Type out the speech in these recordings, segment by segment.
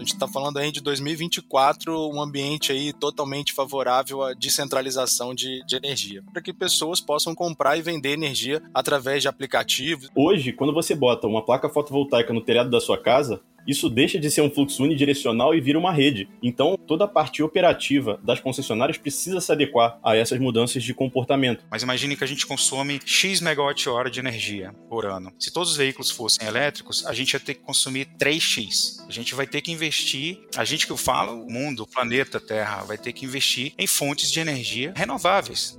gente está falando aí de 2024, um ambiente aí totalmente favorável à descentralização de, de energia, para que pessoas possam comprar e vender energia através de aplicativos. Hoje, quando você bota uma placa fotovoltaica no telhado da sua casa, isso deixa de ser um fluxo unidirecional e vira uma rede. Então, toda a parte operativa das concessionárias precisa se adequar a essas mudanças de comportamento. Mas imagine que a gente consome X megawatt-hora de energia por ano. Se todos os veículos fossem elétricos, a gente ia ter que consumir 3x. A gente vai ter que investir, a gente que eu falo, o mundo, o planeta Terra, vai ter que investir em fontes de energia renováveis.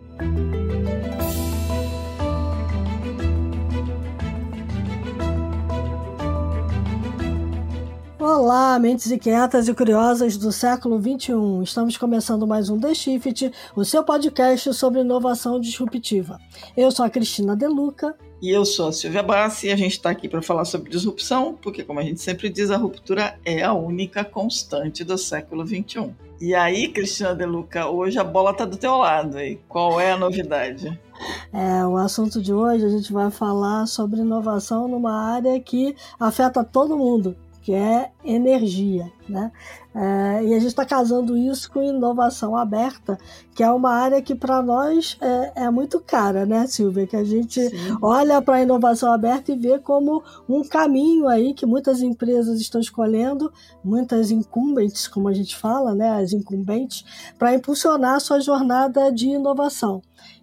Olá, mentes inquietas e curiosas do século XXI. Estamos começando mais um The Shift, o seu podcast sobre inovação disruptiva. Eu sou a Cristina Deluca. E eu sou a Silvia Bassi e a gente está aqui para falar sobre disrupção, porque, como a gente sempre diz, a ruptura é a única constante do século XXI. E aí, Cristina Deluca, hoje a bola está do teu lado. E qual é a novidade? É, o assunto de hoje a gente vai falar sobre inovação numa área que afeta todo mundo, que é energia, né? É, e a gente está casando isso com inovação aberta, que é uma área que para nós é, é, muito cara, né, Silvia? Que a gente Sim. olha para a inovação aberta e vê como um caminho aí que muitas empresas estão escolhendo, muitas incumbentes, como a gente fala, né, as incumbentes, para impulsionar a sua jornada de inovação.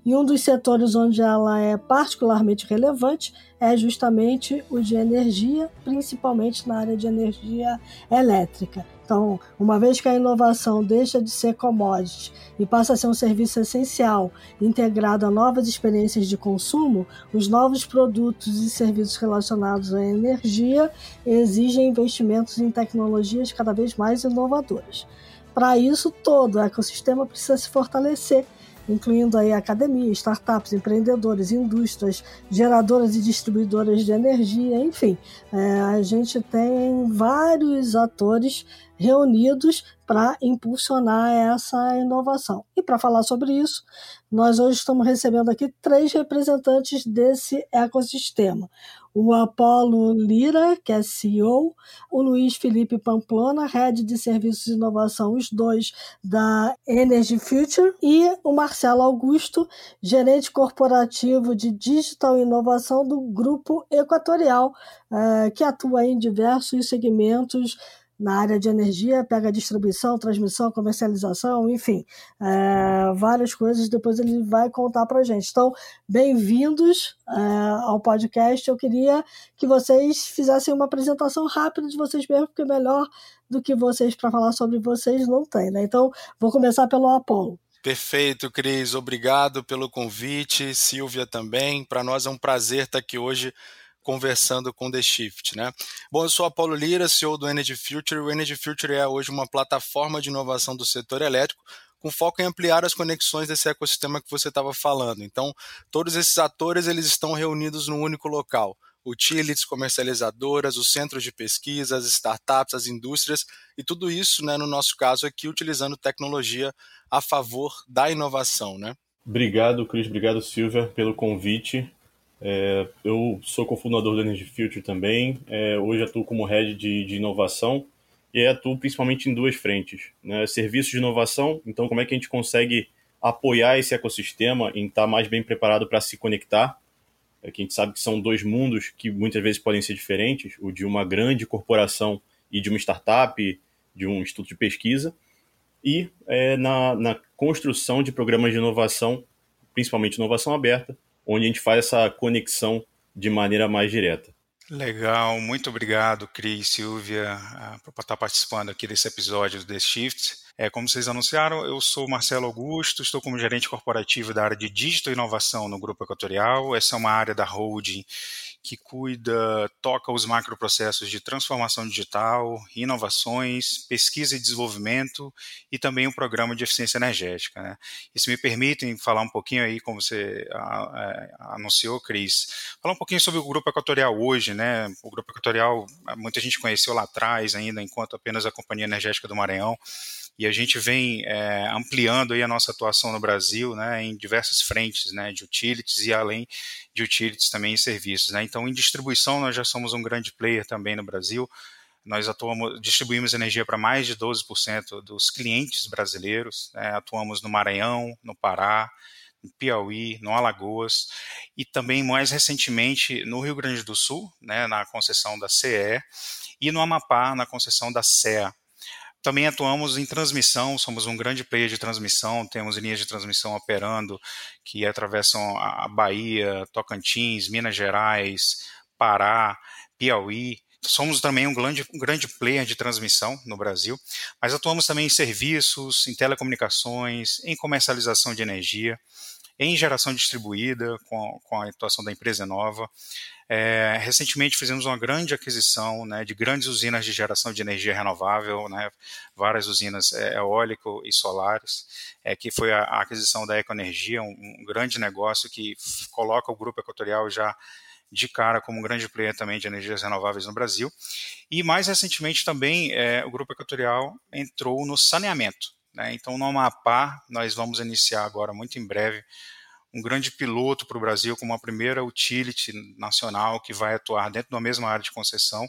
E um dos setores onde ela é particularmente relevante é justamente o de energia, principalmente na área de energia elétrica. Então, uma vez que a inovação deixa de ser commodity e passa a ser um serviço essencial, integrado a novas experiências de consumo, os novos produtos e serviços relacionados à energia exigem investimentos em tecnologias cada vez mais inovadoras. Para isso, todo o ecossistema precisa se fortalecer incluindo aí academia, startups, empreendedores, indústrias, geradoras e distribuidoras de energia, enfim, é, a gente tem vários atores reunidos para impulsionar essa inovação. E para falar sobre isso, nós hoje estamos recebendo aqui três representantes desse ecossistema o Apolo Lira, que é CEO, o Luiz Felipe Pamplona, Head de Serviços de Inovação, os dois da Energy Future, e o Marcelo Augusto, gerente corporativo de Digital Inovação do Grupo Equatorial, eh, que atua em diversos segmentos na área de energia, pega distribuição, transmissão, comercialização, enfim, é, várias coisas. Depois ele vai contar para gente. Então, bem-vindos é, ao podcast. Eu queria que vocês fizessem uma apresentação rápida de vocês mesmos, porque melhor do que vocês para falar sobre vocês não tem, né? Então, vou começar pelo Apolo. Perfeito, Cris. Obrigado pelo convite. Silvia também. Para nós é um prazer estar aqui hoje conversando com The Shift, né? Bom, eu sou Apolo Lira, CEO do Energy Future. O Energy Future é hoje uma plataforma de inovação do setor elétrico com foco em ampliar as conexões desse ecossistema que você estava falando. Então, todos esses atores eles estão reunidos num único local. Utilities, comercializadoras, os centros de pesquisa, as startups, as indústrias e tudo isso, né, no nosso caso aqui, utilizando tecnologia a favor da inovação, né? Obrigado, Cris. Obrigado, Silvia, pelo convite. É, eu sou cofundador da Energy Future também. É, hoje atuo como head de, de inovação e atuo principalmente em duas frentes. Né? Serviços de inovação, então como é que a gente consegue apoiar esse ecossistema em estar mais bem preparado para se conectar. É que a gente sabe que são dois mundos que muitas vezes podem ser diferentes, o de uma grande corporação e de uma startup, de um instituto de pesquisa, e é, na, na construção de programas de inovação, principalmente inovação aberta, onde a gente faz essa conexão de maneira mais direta. Legal, muito obrigado, Cris, Silvia, ah, por estar participando aqui desse episódio do The Shift. É, como vocês anunciaram, eu sou Marcelo Augusto, estou como gerente corporativo da área de Digital Inovação no Grupo Equatorial. Essa é uma área da holding que cuida, toca os macroprocessos de transformação digital, inovações, pesquisa e desenvolvimento e também um programa de eficiência energética. Né? E se me permitem falar um pouquinho aí, como você anunciou, Cris, falar um pouquinho sobre o Grupo Equatorial hoje. Né? O Grupo Equatorial, muita gente conheceu lá atrás ainda, enquanto apenas a Companhia Energética do Maranhão, e a gente vem é, ampliando aí a nossa atuação no Brasil, né, em diversas frentes, né, de utilities e além de utilities também em serviços, né. Então, em distribuição nós já somos um grande player também no Brasil. Nós atuamos, distribuímos energia para mais de 12% dos clientes brasileiros. Né? Atuamos no Maranhão, no Pará, no Piauí, no Alagoas e também mais recentemente no Rio Grande do Sul, né, na concessão da CE e no Amapá, na concessão da CEA. Também atuamos em transmissão, somos um grande player de transmissão, temos linhas de transmissão operando que atravessam a Bahia, Tocantins, Minas Gerais, Pará, Piauí. Somos também um grande, um grande player de transmissão no Brasil, mas atuamos também em serviços, em telecomunicações, em comercialização de energia, em geração distribuída, com, com a atuação da empresa nova. É, recentemente fizemos uma grande aquisição né, de grandes usinas de geração de energia renovável, né, várias usinas é, eólico e solares, é, que foi a, a aquisição da Ecoenergia, um, um, grande negócio que coloca o Grupo Equatorial já de cara como um grande player também de energias renováveis no Brasil. E mais recentemente também é, o Grupo Equatorial entrou no saneamento. Né, então no Amapá nós vamos iniciar agora, muito em breve, um grande piloto para o Brasil, como a primeira utility nacional que vai atuar dentro da mesma área de concessão,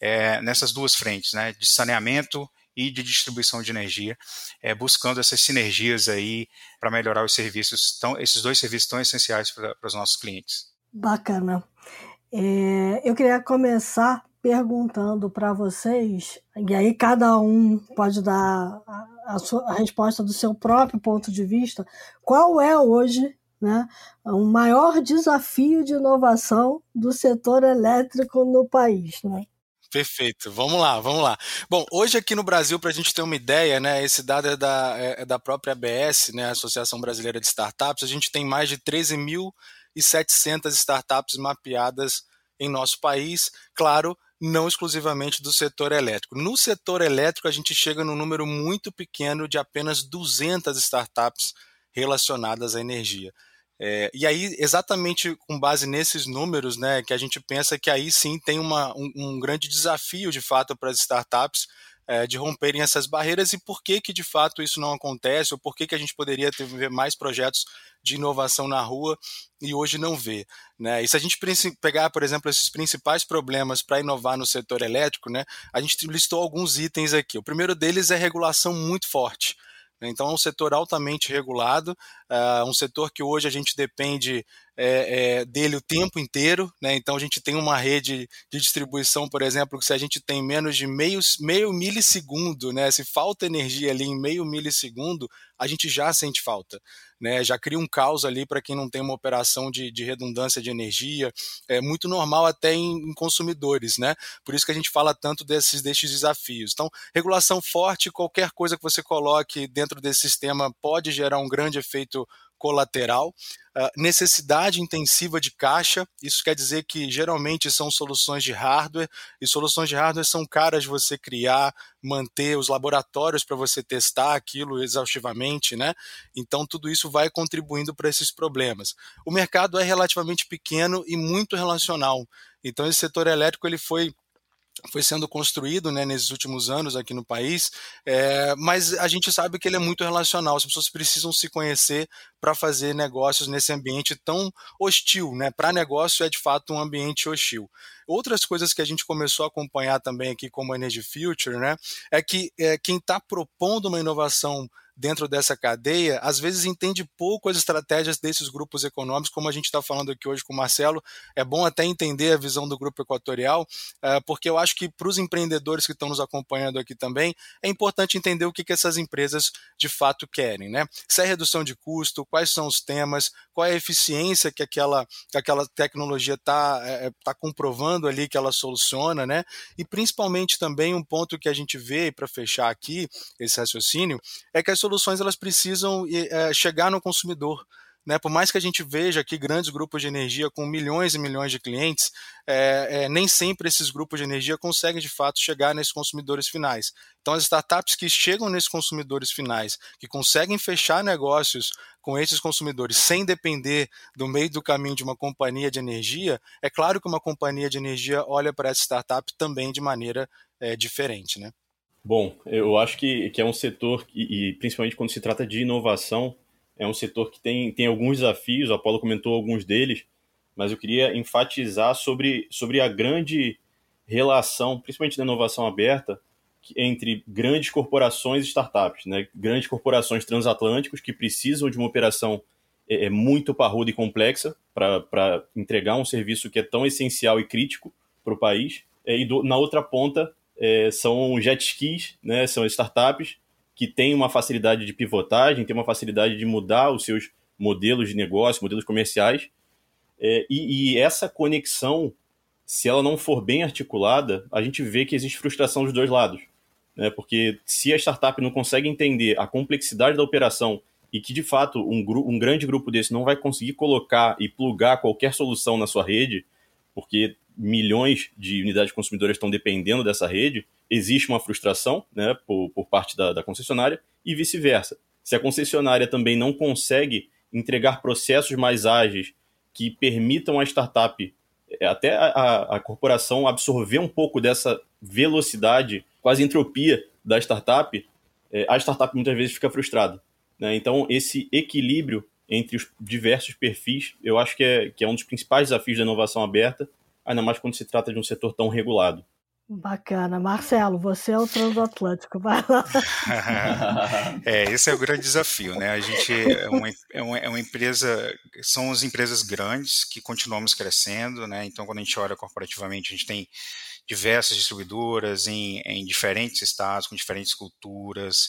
é, nessas duas frentes, né, de saneamento e de distribuição de energia, é, buscando essas sinergias aí para melhorar os serviços, tão, esses dois serviços tão essenciais para os nossos clientes. Bacana. É, eu queria começar perguntando para vocês, e aí cada um pode dar a, sua, a resposta do seu próprio ponto de vista, qual é hoje né, o maior desafio de inovação do setor elétrico no país. Né? Perfeito, vamos lá, vamos lá. Bom, hoje aqui no Brasil, para a gente ter uma ideia, né, esse dado é da, é, é da própria ABS, né, Associação Brasileira de Startups, a gente tem mais de 13.700 startups mapeadas em nosso país, claro, não exclusivamente do setor elétrico. No setor elétrico, a gente chega num número muito pequeno de apenas 200 startups relacionadas à energia. É, e aí, exatamente com base nesses números, né, que a gente pensa que aí sim tem uma, um, um grande desafio de fato para as startups é, de romperem essas barreiras e por que que de fato isso não acontece ou por que que a gente poderia ter ver mais projetos de inovação na rua e hoje não vê, né? E se a gente pegar, por exemplo, esses principais problemas para inovar no setor elétrico, né, a gente listou alguns itens aqui. O primeiro deles é regulação muito forte. Né? Então, é um setor altamente regulado, uh, um setor que hoje a gente depende é, é, dele o tempo inteiro. Né? Então, a gente tem uma rede de distribuição, por exemplo, que se a gente tem menos de meio, meio milissegundo, né? se falta energia ali em meio milissegundo, a gente já sente falta. Né, já cria um caos ali para quem não tem uma operação de, de, redundância de energia. É muito normal até em, em, consumidores, né? Por isso que a gente fala tanto desses, desses desafios. Então, regulação forte, qualquer coisa que você coloque dentro desse sistema pode gerar um grande efeito colateral. Uh, necessidade intensiva de caixa, isso quer dizer que geralmente são soluções de hardware, e soluções de hardware são caras de você criar, manter os laboratórios para você testar aquilo exaustivamente, né? Então tudo isso vai contribuindo para esses problemas. O mercado é relativamente pequeno e muito relacional. Então esse setor elétrico ele foi foi sendo construído né, nesses últimos anos aqui no país, é, mas a gente sabe que ele é muito relacional, as pessoas precisam se conhecer para fazer negócios nesse ambiente tão hostil. Né? Para negócio é de fato um ambiente hostil. Outras coisas que a gente começou a acompanhar também aqui como Energy Future né, é que é, quem está propondo uma inovação dentro dessa cadeia, às vezes entende pouco as estratégias desses grupos econômicos, como a gente está falando aqui hoje com o Marcelo. É bom até entender a visão do grupo equatorial, eh, porque eu acho que para os empreendedores que estão nos acompanhando aqui também, é importante entender o que, que essas empresas de fato querem. Né? Se é redução de custo, quais são os temas, qual é a eficiência que aquela, que aquela tecnologia está é, eh, tá comprovando ali que ela soluciona, né? e principalmente também um ponto que a gente vê, para fechar aqui esse raciocínio, é que as soluções elas precisam é, chegar no consumidor. Né? Por mais que a gente veja aqui grandes grupos de energia com milhões e milhões de clientes, é, é, nem sempre esses grupos de energia conseguem de fato chegar nesses consumidores finais. Então, as startups que chegam nesses consumidores finais, que conseguem fechar negócios com esses consumidores sem depender do meio do caminho de uma companhia de energia, é claro que uma companhia de energia olha para essa startup também de maneira é, diferente. Né? Bom, eu acho que, que é um setor, e, e principalmente quando se trata de inovação, é um setor que tem, tem alguns desafios, a Apolo comentou alguns deles, mas eu queria enfatizar sobre, sobre a grande relação, principalmente na inovação aberta, entre grandes corporações e startups, né? Grandes corporações transatlânticos que precisam de uma operação é, é muito parruda e complexa para entregar um serviço que é tão essencial e crítico para o país. É, e do, na outra ponta é, são jet skis, né? São startups que têm uma facilidade de pivotagem, têm uma facilidade de mudar os seus modelos de negócio, modelos comerciais. É, e, e essa conexão se ela não for bem articulada, a gente vê que existe frustração dos dois lados. Né? Porque se a startup não consegue entender a complexidade da operação e que, de fato, um, um grande grupo desse não vai conseguir colocar e plugar qualquer solução na sua rede, porque milhões de unidades consumidoras estão dependendo dessa rede, existe uma frustração né, por, por parte da, da concessionária e vice-versa. Se a concessionária também não consegue entregar processos mais ágeis que permitam à startup é, até a, a corporação absorver um pouco dessa velocidade, quase entropia da startup, é, a startup muitas vezes fica frustrada. Né? Então, esse equilíbrio entre os diversos perfis, eu acho que é, que é um dos principais desafios da inovação aberta, ainda mais quando se trata de um setor tão regulado. Bacana. Marcelo, você é o transatlântico, vai lá. é, esse é o grande desafio, né? A gente é uma, é uma, é uma, empresa, são as empresas grandes que continuamos crescendo, né? Então, quando a gente olha corporativamente, a gente tem diversas distribuidoras em, em diferentes estados, com diferentes culturas,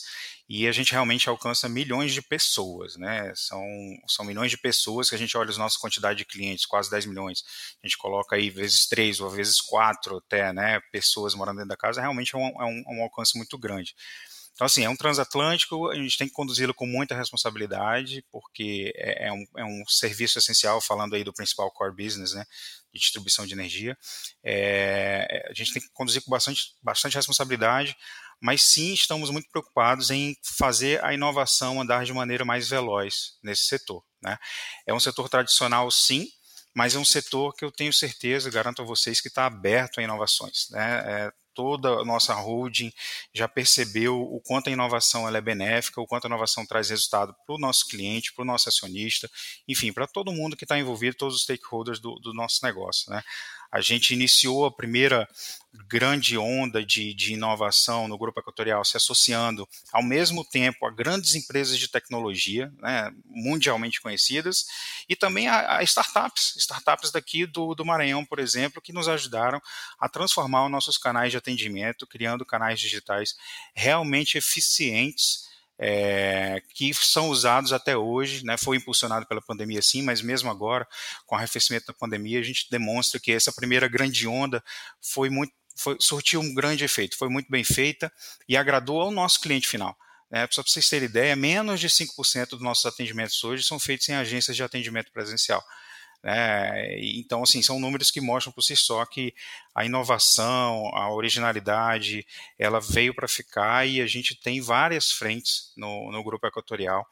e a gente realmente alcança milhões de pessoas, né? São, são milhões de pessoas que a gente olha a nossa quantidade de clientes, quase 10 milhões. A gente coloca aí vezes três ou vezes quatro até, né? Pessoas morando dentro da casa, realmente é um, é um, é um alcance muito grande. Então, assim, é um transatlântico, a gente tem que conduzi-lo com muita responsabilidade, porque é, é, um, é um serviço essencial, falando aí do principal core business, né? de distribuição de energia. É, a gente tem que conduzir com bastante, bastante responsabilidade, mas sim estamos muito preocupados em fazer a inovação andar de maneira mais veloz nesse setor. Né? É um setor tradicional, sim, mas é um setor que eu tenho certeza, garanto a vocês, que está aberto a inovações. Né? É, toda a nossa holding já percebeu o quanto a inovação é benéfica, o quanto a inovação traz resultado para o nosso cliente, para o nosso acionista, enfim, para todo mundo que está envolvido, todos os stakeholders do, do nosso negócio. Né? A gente iniciou a primeira grande onda de, de, inovação no Grupo Equatorial, se associando ao mesmo tempo a grandes empresas de tecnologia, né, mundialmente conhecidas, e também a, a, startups, startups daqui do, do Maranhão, por exemplo, que nos ajudaram a transformar os nossos canais de atendimento, criando canais digitais realmente eficientes é, que são usados até hoje, né, foi impulsionado pela pandemia sim, mas mesmo agora, com o arrefecimento da pandemia, a gente demonstra que essa primeira grande onda foi muito, foi, surtiu um grande efeito, foi muito bem feita e agradou ao nosso cliente final. É, só para vocês terem ideia, menos de 5% dos nossos atendimentos hoje são feitos em agências de atendimento presencial. Né? Então, assim, são números que mostram por si só que a inovação, a originalidade, ela veio para ficar e a gente tem várias frentes no, no grupo equatorial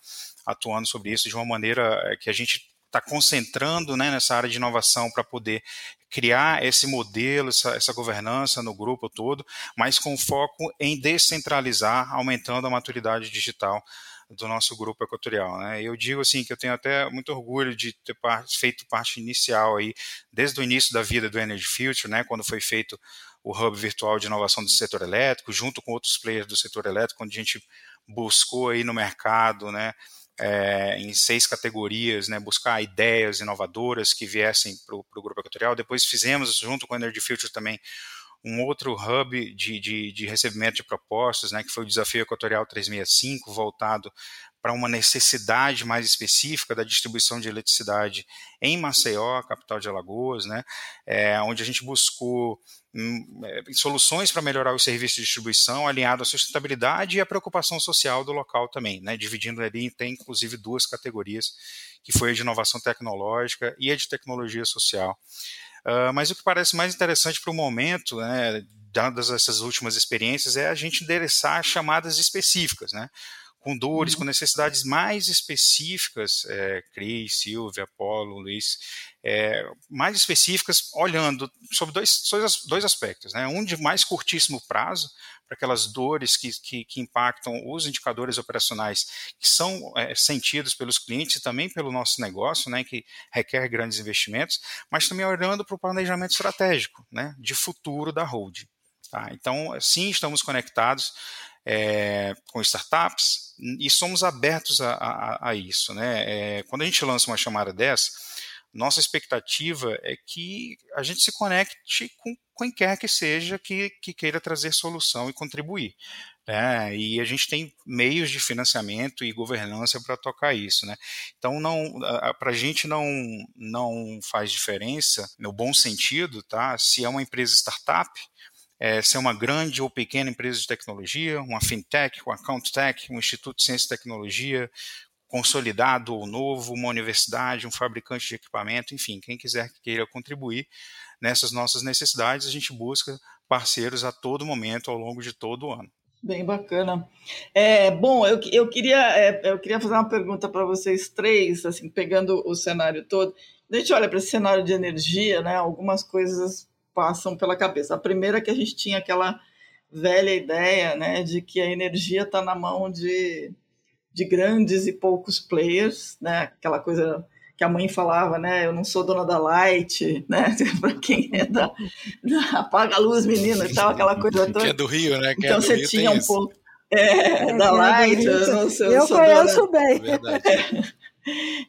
atuando sobre isso de uma maneira eh, que a gente está concentrando né, nessa área de inovação para poder criar esse modelo, essa, essa, governança no grupo todo, mas com foco em descentralizar, aumentando a maturidade digital do nosso grupo equatorial. Né? Eu digo assim que eu tenho até muito orgulho de ter feito parte inicial aí, desde o início da vida do Energy Future, né, quando foi feito o hub virtual de inovação do setor elétrico, junto com outros players do setor elétrico, onde a gente buscou aí no mercado, né, é, em seis categorias, né, buscar ideias inovadoras que viessem para o grupo equatorial. Depois fizemos, junto com o Energy Future também, um outro hub de, de, de recebimento de propostas, né, que foi o Desafio Equatorial 365, voltado para uma necessidade mais específica da distribuição de eletricidade em Maceió, capital de Alagoas, né, é, onde a gente buscou hum, é, soluções para melhorar o serviço de distribuição alinhado à sustentabilidade e à preocupação social do local também, né, dividindo ali tem inclusive duas categorias, que foi a de inovação tecnológica e a de tecnologia social. Uh, mas o que parece mais interessante para o momento, né, dadas essas últimas experiências, é a gente endereçar chamadas específicas, né? Com dores, uhum. com necessidades mais específicas, é, Cris, Silvia, Apolo, Luiz, é, mais específicas, olhando sobre dois, dois aspectos. Né? Um de mais curtíssimo prazo, para aquelas dores que, que, que, impactam os indicadores operacionais que são é, sentidos pelos clientes e também pelo nosso negócio, né, que requer grandes investimentos, mas também olhando para o planejamento estratégico né, de futuro da hold. Tá? Então, sim, estamos conectados é, com startups e somos abertos a, a, a isso. Né? É, quando a gente lança uma chamada dessa, nossa expectativa é que a gente se conecte com quem quer que seja que, que queira trazer solução e contribuir. Né? E a gente tem meios de financiamento e governança para tocar isso. Né? Então, para a gente não, não faz diferença, no bom sentido, tá? se é uma empresa startup, é, uma grande ou pequena empresa de tecnologia, uma fintech, uma account tech, um instituto de ciência e tecnologia, consolidado ou novo, uma universidade, um fabricante de equipamento, enfim, quem quiser que queira contribuir nessas nossas necessidades, a gente busca parceiros a todo momento, ao longo de todo o ano. Bem bacana. É, bom, eu, eu, queria, é, eu queria fazer uma pergunta para vocês três, assim, pegando o cenário todo. A gente olha para esse cenário de energia, né? Algumas coisas passam pela cabeça. A primeira é que a gente tinha aquela velha ideia, né, de que a energia está na mão de de grandes e poucos players, né? Aquela coisa que a mãe falava, né? Eu não sou dona da Light, né? Para quem é da, da, apaga a luz, menino, e tal, aquela coisa toda. Que é do Rio, né? Quem é então é você Rio tinha um pouco é, é, da Light, eu não sei. Eu conheço dona... bem. É.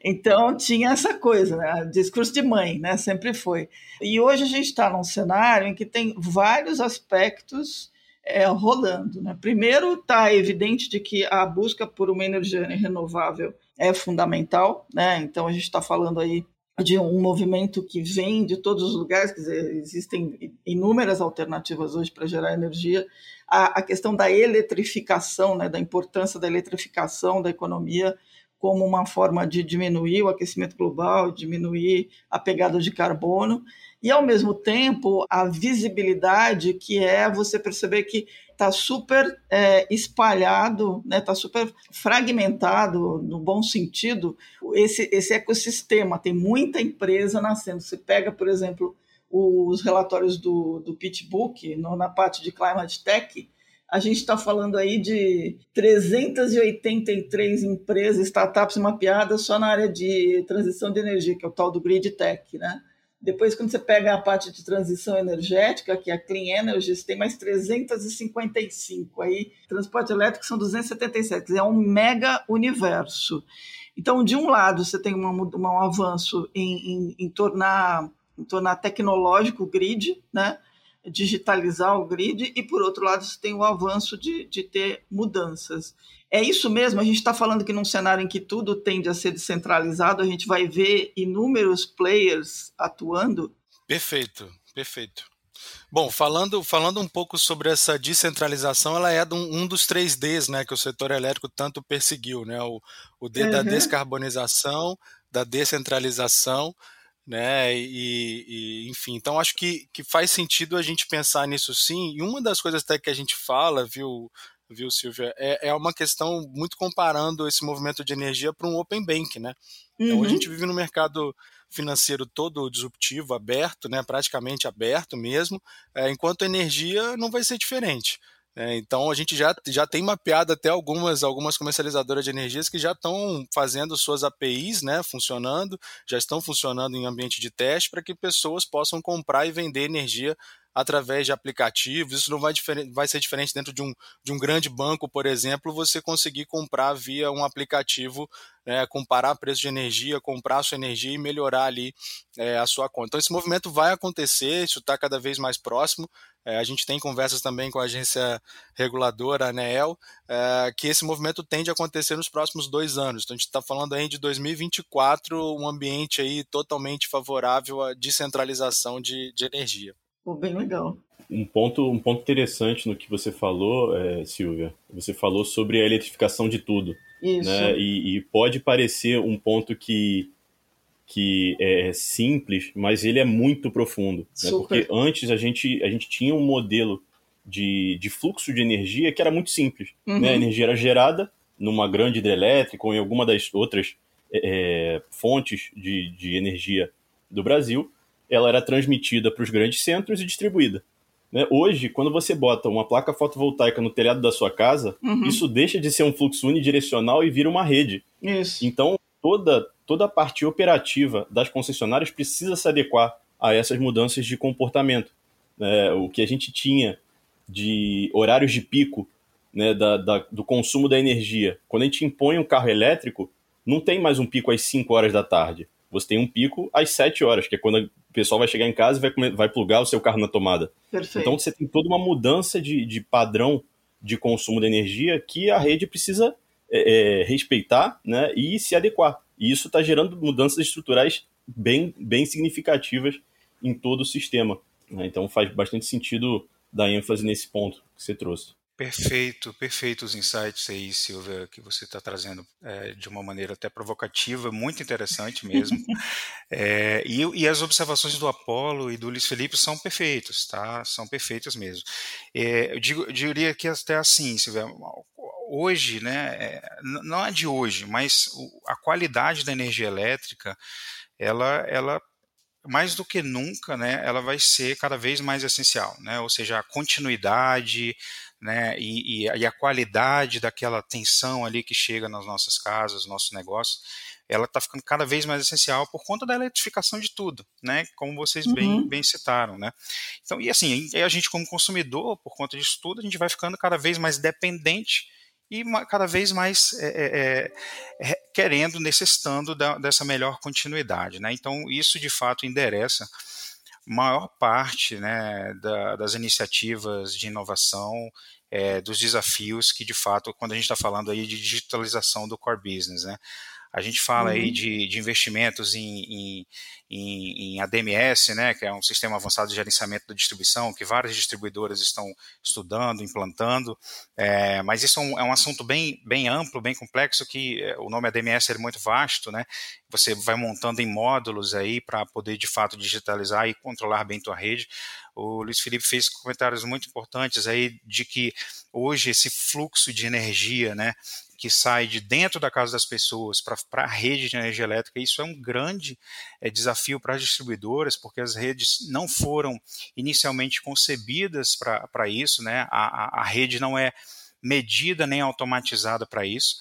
Então tinha essa coisa, né? discurso de mãe, né? Sempre foi. E hoje a gente está num cenário em que tem vários aspectos é, rolando. Né? Primeiro, está evidente de que a busca por uma energia renovável é fundamental, né? então a gente está falando aí de um movimento que vem de todos os lugares, quer dizer, existem inúmeras alternativas hoje para gerar energia. A, a questão da eletrificação, né, da importância da eletrificação da economia como uma forma de diminuir o aquecimento global, diminuir a pegada de carbono e ao mesmo tempo a visibilidade que é você perceber que está super é, espalhado, está né, tá super fragmentado, no bom sentido, esse, esse ecossistema. Tem muita empresa nascendo. Você pega, por exemplo, os relatórios do, do PitchBook, no, na parte de Climate Tech, a gente está falando aí de 383 empresas, startups mapeadas só na área de transição de energia, que é o tal do Grid Tech, né? Depois, quando você pega a parte de transição energética, que é a Clean Energy, você tem mais 355. Aí, transporte elétrico são 277. É um mega universo. Então, de um lado, você tem uma, um avanço em, em, em, tornar, em tornar tecnológico o grid, né? Digitalizar o grid, e por outro lado, você tem o avanço de, de ter mudanças. É isso mesmo, a gente está falando que num cenário em que tudo tende a ser descentralizado, a gente vai ver inúmeros players atuando. Perfeito, perfeito. Bom, falando, falando um pouco sobre essa descentralização, ela é um, dos três Ds né, que o setor elétrico tanto perseguiu, né? O, o D uhum. da descarbonização, da descentralização, né? E, e, enfim, então acho que, que faz sentido a gente pensar nisso sim. E uma das coisas até que a gente fala, viu, viu, Silvia? É, é uma questão muito comparando esse movimento de energia para um open bank, né? Então a uhum. gente vive num mercado financeiro todo disruptivo, aberto, né, praticamente aberto mesmo, é, enquanto a energia não vai ser diferente. É, então a gente já, já tem mapeado até algumas, algumas comercializadoras de energias que já estão fazendo suas APIs né, funcionando, já estão funcionando em ambiente de teste para que pessoas possam comprar e vender energia através de aplicativos. Isso não vai, vai ser diferente dentro de um, de um grande banco, por exemplo, você conseguir comprar via um aplicativo, né, comparar preço de energia, comprar sua energia e melhorar ali é, a sua conta. Então esse movimento vai acontecer, isso está cada vez mais próximo. É, a gente tem conversas também com a agência reguladora, a ANEEL, é, que esse movimento tende a acontecer nos próximos dois anos. Então a gente está falando aí de 2024, um ambiente aí totalmente favorável à descentralização de, de energia. Pô, bem legal. Um ponto, um ponto interessante no que você falou, é, Silvia, você falou sobre a eletrificação de tudo. Isso. Né? E, e pode parecer um ponto que, que é simples, mas ele é muito profundo. Né? Porque antes a gente, a gente tinha um modelo de, de fluxo de energia que era muito simples. Né? Uhum. Né? A energia era gerada, numa grande hidrelétrica ou em alguma das outras é, fontes de, de energia do Brasil, ela era transmitida para os grandes centros e distribuída. Né? Hoje, quando você bota uma placa fotovoltaica no telhado da sua casa, uhum. isso deixa de ser um fluxo unidirecional e vira uma rede. Isso. Então, toda, toda a parte operativa das concessionárias precisa se adequar a essas mudanças de comportamento. É, o que a gente tinha de horários de pico né, da, da, do consumo da energia, quando a gente impõe um carro elétrico, não tem mais um pico às 5 horas da tarde. Você tem um pico às 7 horas, que é quando o pessoal vai chegar em casa e vai, vai plugar o seu carro na tomada. Perfeito. Então você tem toda uma mudança de, de padrão de consumo de energia que a rede precisa é, é, respeitar né, e se adequar. E isso está gerando mudanças estruturais bem, bem significativas em todo o sistema. Né? Então faz bastante sentido dar ênfase nesse ponto que você trouxe. Perfeito, perfeito os insights aí, Silvia, que você está trazendo é, de uma maneira até provocativa, muito interessante mesmo. é, e, e, as observações do Apolo e do Luiz Felipe são perfeitas, tá? São perfeitas mesmo. É, eu, digo, eu diria que até assim, Silvia, hoje, né, é, não é de hoje, mas a qualidade da energia elétrica, ela, ela mais do que nunca, né, ela vai ser cada vez mais essencial, né? Ou seja, a continuidade, né, e, e, a qualidade daquela atenção ali que chega nas nossas casas, nosso negócio, ela está ficando cada vez mais essencial por conta da eletrificação de tudo, né, como vocês uhum. bem, bem citaram, né. Então, e assim, a gente como consumidor, por conta disso tudo, a gente vai ficando cada vez mais dependente e cada vez mais é, é, é, querendo, necessitando da, dessa melhor continuidade, né. Então, isso de fato endereça maior parte né, da, das iniciativas de inovação, é, dos desafios que, de fato, quando a gente está falando aí de digitalização do core business, né? A gente fala uhum. aí de, de investimentos em, em, em, em, ADMS, né, que é um sistema avançado de gerenciamento da distribuição, que várias distribuidoras estão estudando, implantando, é, mas isso é um, é um, assunto bem, bem amplo, bem complexo, que é, o nome ADMS é muito vasto, né, você vai montando em módulos aí para poder, de fato, digitalizar e controlar bem tua rede. O Luiz Felipe fez comentários muito importantes aí de que hoje esse fluxo de energia, né, que sai de dentro da casa das pessoas para a rede de energia elétrica, isso é um grande é, desafio para as distribuidoras, porque as redes não foram inicialmente concebidas para isso, né? A, a, a rede não é medida nem automatizada para isso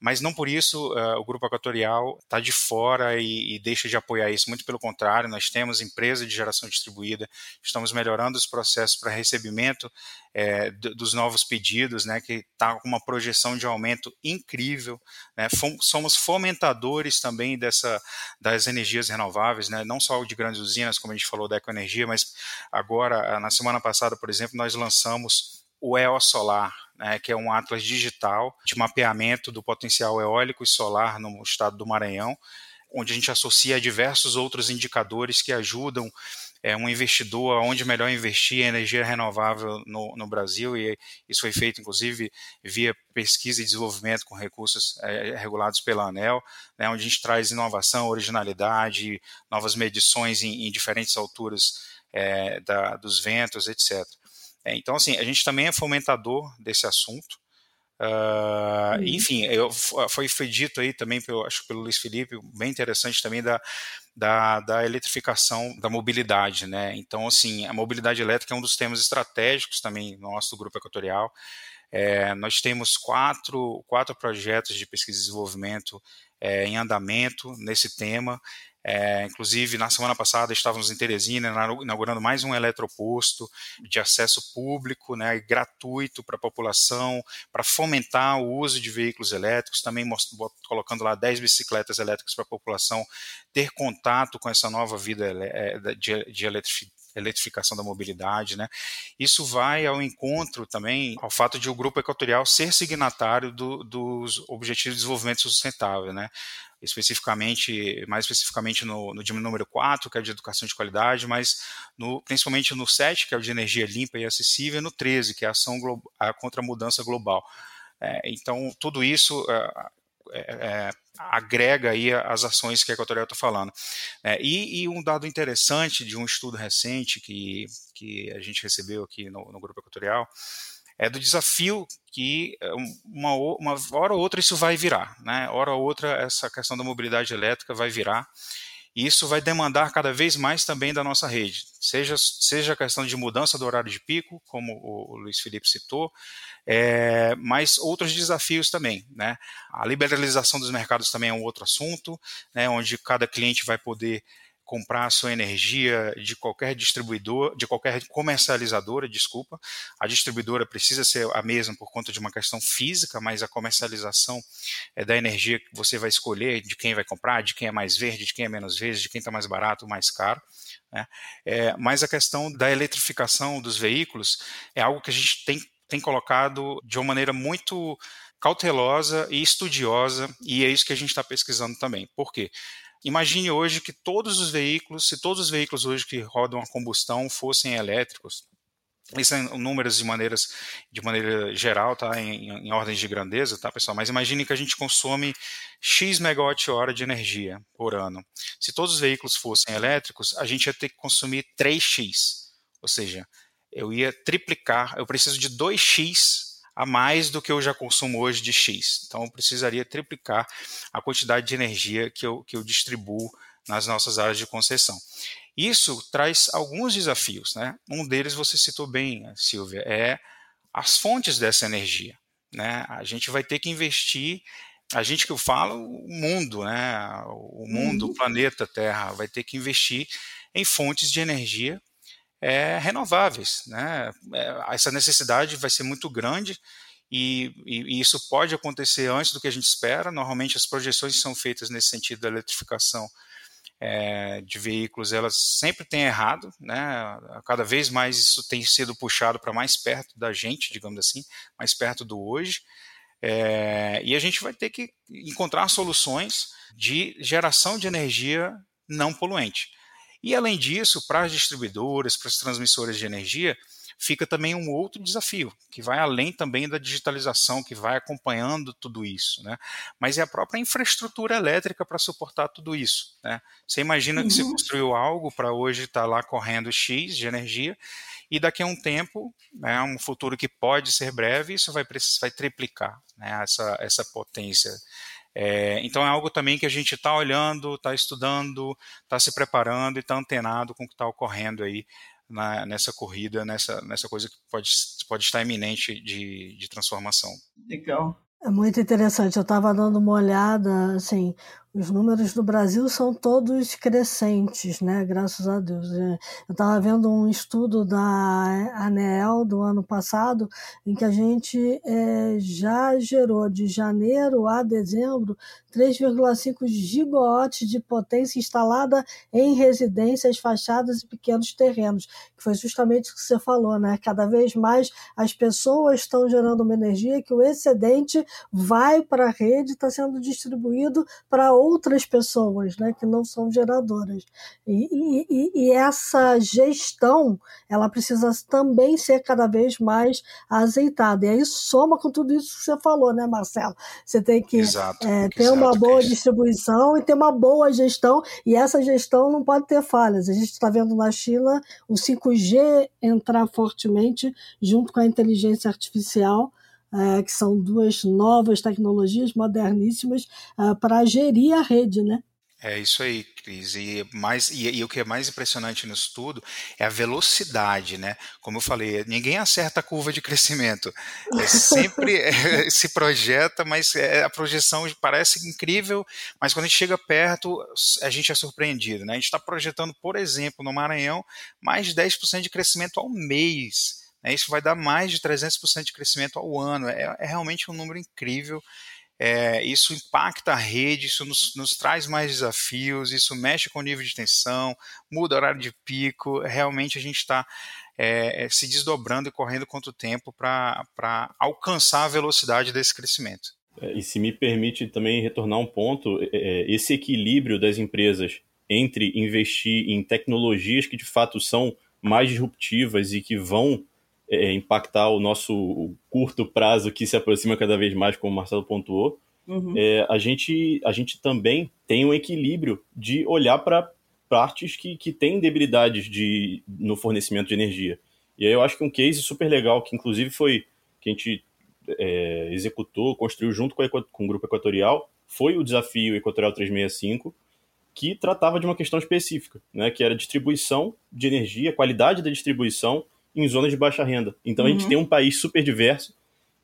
mas não por isso uh, o Grupo Equatorial está de fora e, e, deixa de apoiar isso. Muito pelo contrário, nós temos empresa de geração distribuída, estamos melhorando os processos para recebimento é, dos novos pedidos, né, que está com uma projeção de aumento incrível. Né, somos fomentadores também dessa, das energias renováveis, né, não só de grandes usinas, como a gente falou da ecoenergia, mas agora, na semana passada, por exemplo, nós lançamos o EO Solar, né, que é um atlas digital de mapeamento do potencial eólico e solar no estado do Maranhão, onde a gente associa diversos outros indicadores que ajudam é, um investidor aonde melhor investir em energia renovável no, no, Brasil, e isso foi feito, inclusive, via pesquisa e desenvolvimento com recursos é, regulados pela ANEL, né, onde a gente traz inovação, originalidade, novas medições em, em diferentes alturas é, da, dos ventos, etc. É, então, assim, a gente também é fomentador desse assunto. Uh, enfim, eu, foi, foi dito aí também, pelo, acho pelo Luiz Felipe, bem interessante também da, da, da, eletrificação da mobilidade, né? Então, assim, a mobilidade elétrica é um dos temas estratégicos também nosso do Grupo Equatorial. É, nós temos quatro, quatro projetos de pesquisa e desenvolvimento é, em andamento nesse tema. É, inclusive, na semana passada estávamos em Teresina inaugurando mais um eletroposto de acesso público, né, gratuito para a população, para fomentar o uso de veículos elétricos, também colocando lá 10 bicicletas elétricas para a população ter contato com essa nova vida de, de eletrificação da mobilidade, né? Isso vai ao encontro também ao fato de o Grupo Equatorial ser signatário do, dos Objetivos de Desenvolvimento Sustentável, né? especificamente, mais especificamente no, no número 4, que é de educação de qualidade, mas no, principalmente no 7, que é o de energia limpa e acessível, e no 13, que é a ação a contra a mudança global. É, então, tudo isso é, é, é agrega aí as ações que a Equatorial está falando. É, e, e, um dado interessante de um estudo recente que, que a gente recebeu aqui no, no Grupo Equatorial, é do desafio que é, uma, uma hora ou outra isso vai virar, né? Hora ou outra essa questão da mobilidade elétrica vai virar e isso vai demandar cada vez mais também da nossa rede, seja, seja a questão de mudança do horário de pico, como o, Luiz Felipe citou, é, mas outros desafios também. Né? A liberalização dos mercados também é um outro assunto, né, onde cada cliente vai poder comprar a sua energia de qualquer distribuidor, de qualquer comercializadora, desculpa. A distribuidora precisa ser a mesma por conta de uma questão física, mas a comercialização é da energia que você vai escolher, de quem vai comprar, de quem é mais verde, de quem é menos verde, de quem está mais barato, mais caro. Né? É, mas a questão da eletrificação dos veículos é algo que a gente tem, tem colocado de uma maneira muito cautelosa e estudiosa, e é isso que a gente está pesquisando também. Por quê? Imagine hoje que todos os veículos, se todos os veículos hoje que rodam a combustão fossem elétricos, isso em números de maneiras de maneira geral, tá? Em, em, ordens de grandeza, tá, pessoal? Mas imagine que a gente consome X megawatt-hora de energia por ano. Se todos os veículos fossem elétricos, a gente ia ter que consumir 3x. Ou seja, eu ia triplicar, eu preciso de 2x a mais do que eu já consumo hoje de X. Então, eu precisaria triplicar a quantidade de energia que eu, que eu distribuo nas nossas áreas de concessão. Isso traz alguns desafios. Né? Um deles você citou bem, Silvia, é as fontes dessa energia. Né? A gente vai ter que investir, a gente que eu falo, o mundo, né? o mundo, uhum. o planeta Terra, vai ter que investir em fontes de energia é, renováveis. Né? É, essa necessidade vai ser muito grande e, e, e, isso pode acontecer antes do que a gente espera. Normalmente as projeções são feitas nesse sentido da eletrificação é, de veículos, elas sempre têm errado, né? Cada vez mais isso tem sido puxado para mais perto da gente, digamos assim, mais perto do hoje. É, e a gente vai ter que encontrar soluções de geração de energia não poluente. E além disso, para as distribuidoras, para as transmissoras de energia, fica também um outro desafio, que vai além também da digitalização, que vai acompanhando tudo isso, né? Mas é a própria infraestrutura elétrica para suportar tudo isso, né? Você imagina uhum. que você construiu algo para hoje estar tá lá correndo X de energia, e daqui a um tempo, né, um futuro que pode ser breve, isso vai, vai triplicar né, essa, essa potência é, então é algo também que a gente está olhando, está estudando, está se preparando e está antenado com o que está ocorrendo aí na, nessa corrida, nessa, nessa coisa que pode, pode estar iminente de, de transformação. Legal. É muito interessante. Eu estava dando uma olhada, assim, os números do Brasil são todos crescentes, né? Graças a Deus. É, eu estava vendo um estudo da ANEEL do ano passado, em que a gente é, já gerou de janeiro a dezembro 3,5 gigawatts de potência instalada em residências, fachadas e pequenos terrenos, que foi justamente o que você falou, né? Cada vez mais as pessoas estão gerando uma energia que o excedente vai para a rede, está sendo distribuído para outras pessoas, né, que não são geradoras. E, e, e, essa gestão, ela precisa também ser cada vez mais azeitada. E aí soma com tudo isso que você falou, né, Marcelo? Você tem que exato, é, ter exato, uma boa distribuição e ter uma boa gestão, e essa gestão não pode ter falhas. A gente está vendo na China o 5G entrar fortemente junto com a inteligência artificial é, que são duas novas tecnologias moderníssimas é, para gerir a rede, né? É isso aí, Cris. E, mais, e, e, o que é mais impressionante no estudo é a velocidade, né? Como eu falei, ninguém acerta a curva de crescimento. É sempre é, se projeta, mas é, a projeção parece incrível, mas quando a gente chega perto, a gente é surpreendido, né? A gente está projetando, por exemplo, no Maranhão, mais de 10% de crescimento ao mês. Né? Isso vai dar mais de 300% de crescimento ao ano. É, é, realmente um número incrível. É, isso impacta a rede, isso nos, nos, traz mais desafios, isso mexe com o nível de tensão, muda o horário de pico. Realmente a gente está é, é, se desdobrando e correndo quanto tempo para alcançar a velocidade desse crescimento. É, e se me permite também retornar um ponto, é, esse equilíbrio das empresas entre investir em tecnologias que de fato são mais disruptivas e que vão é, impactar o nosso curto prazo que se aproxima cada vez mais, como o Marcelo pontuou, uhum. é, a, gente, a gente também tem um equilíbrio de olhar para partes que, que têm debilidades de, no fornecimento de energia. E aí eu acho que um case super legal, que inclusive foi que a gente é, executou, construiu junto com, a, com o Grupo Equatorial, foi o desafio Equatorial 365, que tratava de uma questão específica, né, que era distribuição de energia, qualidade da distribuição em zonas de baixa renda. Então uhum. a gente uhum. tem um país super diverso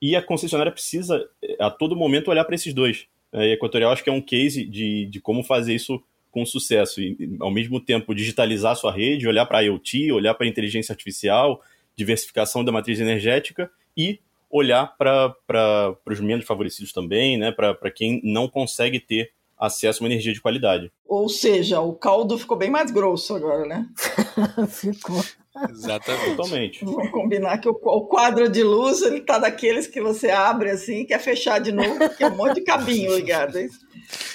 e a concessionária precisa a todo momento olhar para esses dois. A Equatorial acho que é um case de, de como fazer isso com sucesso e ao mesmo tempo digitalizar a sua rede, olhar para IoT, olhar para inteligência artificial, diversificação da matriz energética e olhar para os menos favorecidos também, né, para quem não consegue ter acesso a uma energia de qualidade. Ou seja, o caldo ficou bem mais grosso agora, né? ficou. Exatamente. Totalmente. Vamos combinar que o, o, quadro de luz, ele tá daqueles que você abre assim e quer fechar de novo, porque é um monte de cabinho ligado.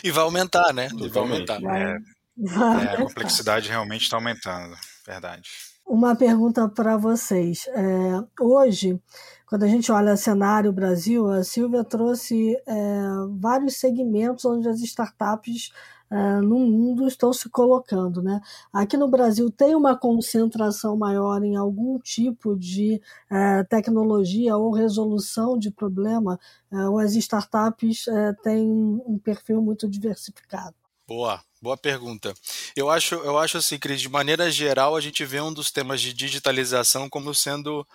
E vai aumentar, né? E vai aumentar. Vai. É, vai. É, a complexidade realmente está aumentando, verdade. Uma pergunta para vocês. É, hoje, quando a gente olha o cenário Brasil, a Silvia trouxe é, vários segmentos onde as startups é, no mundo estão se colocando. Né? Aqui no Brasil tem uma concentração maior em algum tipo de é, tecnologia ou resolução de problema, é, ou as startups é, têm um perfil muito diversificado. Boa, boa pergunta. Eu acho, eu acho assim, Cris, de maneira geral, a gente vê um dos temas de digitalização como sendo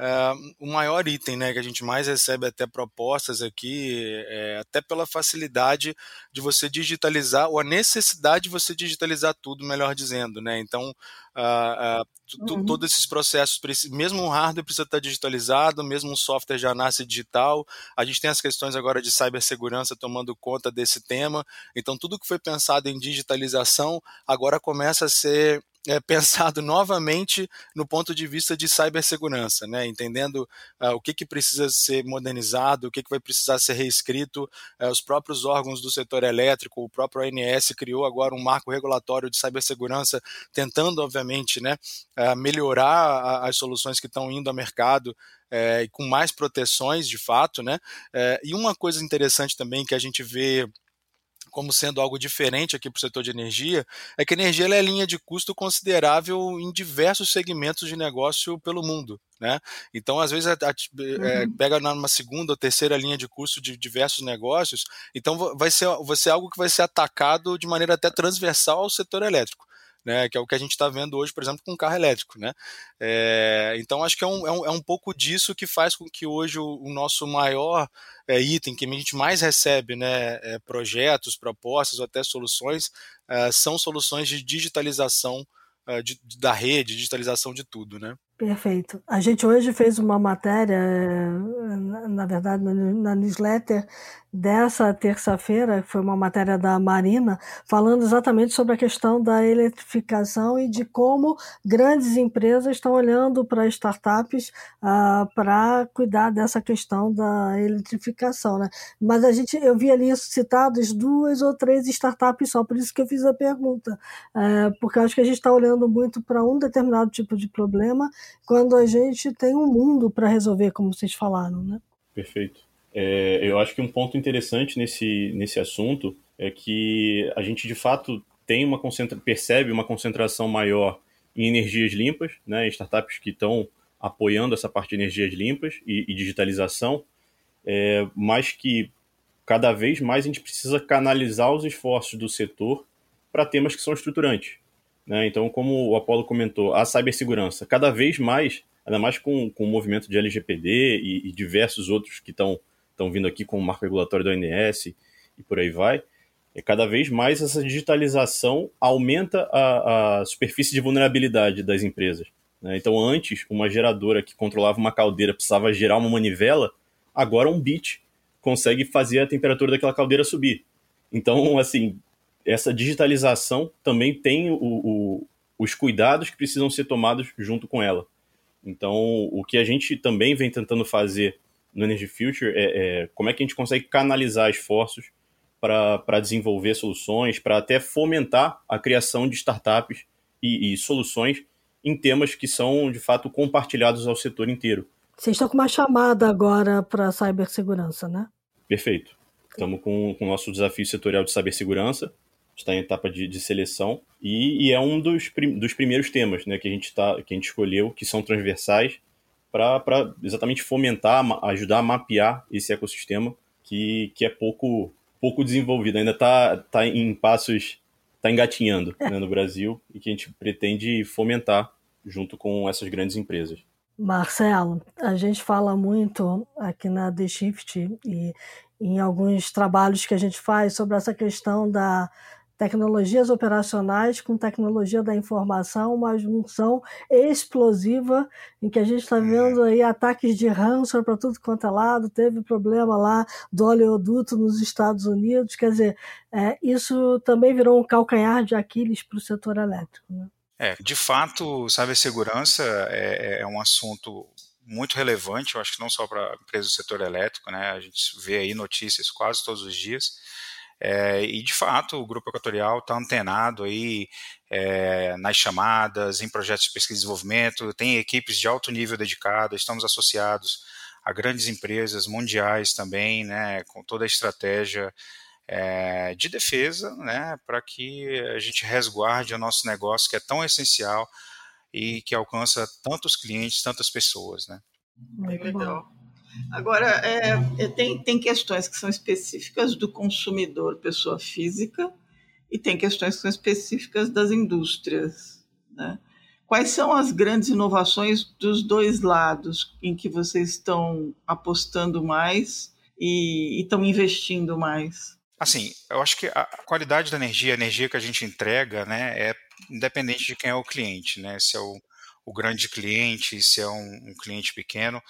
é, o maior item né, que a gente mais recebe até propostas aqui, é, até pela facilidade de você digitalizar, ou a necessidade de você digitalizar tudo, melhor dizendo. Né? Então, uh, uh, uhum. todos esses processos, mesmo o hardware precisa estar digitalizado, mesmo o software já nasce digital. A gente tem as questões agora de cibersegurança tomando conta desse tema. Então, tudo que foi pensado em digitalização agora começa a ser é, pensado novamente no ponto de vista de cibersegurança, né? entendendo uh, o que, que precisa ser modernizado, o que, que vai precisar ser reescrito. Uh, os próprios órgãos do setor elétrico, o próprio ONS criou agora um marco regulatório de cibersegurança, tentando, obviamente, né, uh, melhorar as soluções que estão indo ao mercado é, com mais proteções, de fato. Né? É, e uma coisa interessante também que a gente vê como sendo algo diferente aqui para o setor de energia, é que a energia é linha de custo considerável em diversos segmentos de negócio pelo mundo. Né? Então, às vezes, a, a, é, uhum. pega numa segunda ou terceira linha de custo de diversos negócios, então vai ser, vai ser algo que vai ser atacado de maneira até transversal ao setor elétrico né, que é o que a gente está vendo hoje, por exemplo, com o carro elétrico. Né? É, então, acho que é um, é, um, é um pouco disso que faz com que hoje o, o nosso maior é, item, que a gente mais recebe né, é, projetos, propostas ou até soluções, é, são soluções de digitalização é, de, da rede, digitalização de tudo. Né? Perfeito. A gente hoje fez uma matéria, na verdade, na newsletter dessa terça-feira, foi uma matéria da Marina, falando exatamente sobre a questão da eletrificação e de como grandes empresas estão olhando para startups uh, para cuidar dessa questão da eletrificação. Né? Mas a gente, eu vi ali citadas duas ou três startups só, por isso que eu fiz a pergunta, uh, porque acho que a gente está olhando muito para um determinado tipo de problema quando a gente tem um mundo para resolver, como vocês falaram. Né? Perfeito. É, eu acho que um ponto interessante nesse, nesse assunto é que a gente de fato tem uma concentra percebe uma concentração maior em energias limpas, né, startups que estão apoiando essa parte de energias limpas e, e digitalização, é, mas que cada vez mais a gente precisa canalizar os esforços do setor para temas que são estruturantes. Né? Então, como o Apolo comentou, a cibersegurança, cada vez mais, ainda mais com, com o movimento de LGPD e, e diversos outros que estão vindo aqui com o marco regulatório da ONS e por aí vai, é cada vez mais essa digitalização aumenta a, a superfície de vulnerabilidade das empresas. Né? Então, antes, uma geradora que controlava uma caldeira precisava gerar uma manivela, agora um bit consegue fazer a temperatura daquela caldeira subir. Então, assim, essa digitalização também tem o, o, os cuidados que precisam ser tomados junto com ela. Então, o que a gente também vem tentando fazer no Energy Future é, é como é que a gente consegue canalizar esforços para desenvolver soluções, para até fomentar a criação de startups e, e, soluções em temas que são, de fato, compartilhados ao setor inteiro. Vocês estão com uma chamada agora para cibersegurança, né? Perfeito. Estamos com, com o nosso desafio setorial de cibersegurança, está em etapa de, de seleção, e, e, é um dos, prim, dos primeiros temas né, que, a gente tá, que a gente escolheu, que são transversais, para exatamente fomentar, ajudar a mapear esse ecossistema que, que é pouco, pouco desenvolvido, ainda está tá em passos, está engatinhando é. né, no Brasil e que a gente pretende fomentar junto com essas grandes empresas. Marcelo, a gente fala muito aqui na The Shift e em alguns trabalhos que a gente faz sobre essa questão da tecnologias operacionais com tecnologia da informação, uma junção explosiva em que a gente está uhum. vendo aí ataques de ransomware para tudo quanto é lado, teve problema lá do oleoduto nos Estados Unidos, quer dizer, é, isso também virou um calcanhar de Aquiles para o setor elétrico. Né? É, de fato, cibersegurança é, é um assunto muito relevante, eu acho que não só para empresas do setor elétrico, né? A gente vê aí notícias quase todos os dias. É, e de fato o grupo equatorial está antenado aí é, nas chamadas, em projetos de pesquisa e desenvolvimento, tem equipes de alto nível dedicadas, estamos associados a grandes empresas mundiais também, né, com toda a estratégia é, de defesa, né, para que a gente resguarde o nosso negócio que é tão essencial e que alcança tantos clientes, tantas pessoas, né. Muito legal. Agora, é, é, tem, tem questões que são específicas do consumidor, pessoa física, e tem questões que são específicas das indústrias. Né? Quais são as grandes inovações dos dois lados em que vocês estão apostando mais e, estão investindo mais? Assim, eu acho que a qualidade da energia, a energia que a gente entrega, né, é independente de quem é o cliente, né? Se é o, o grande cliente, se é um, um cliente pequeno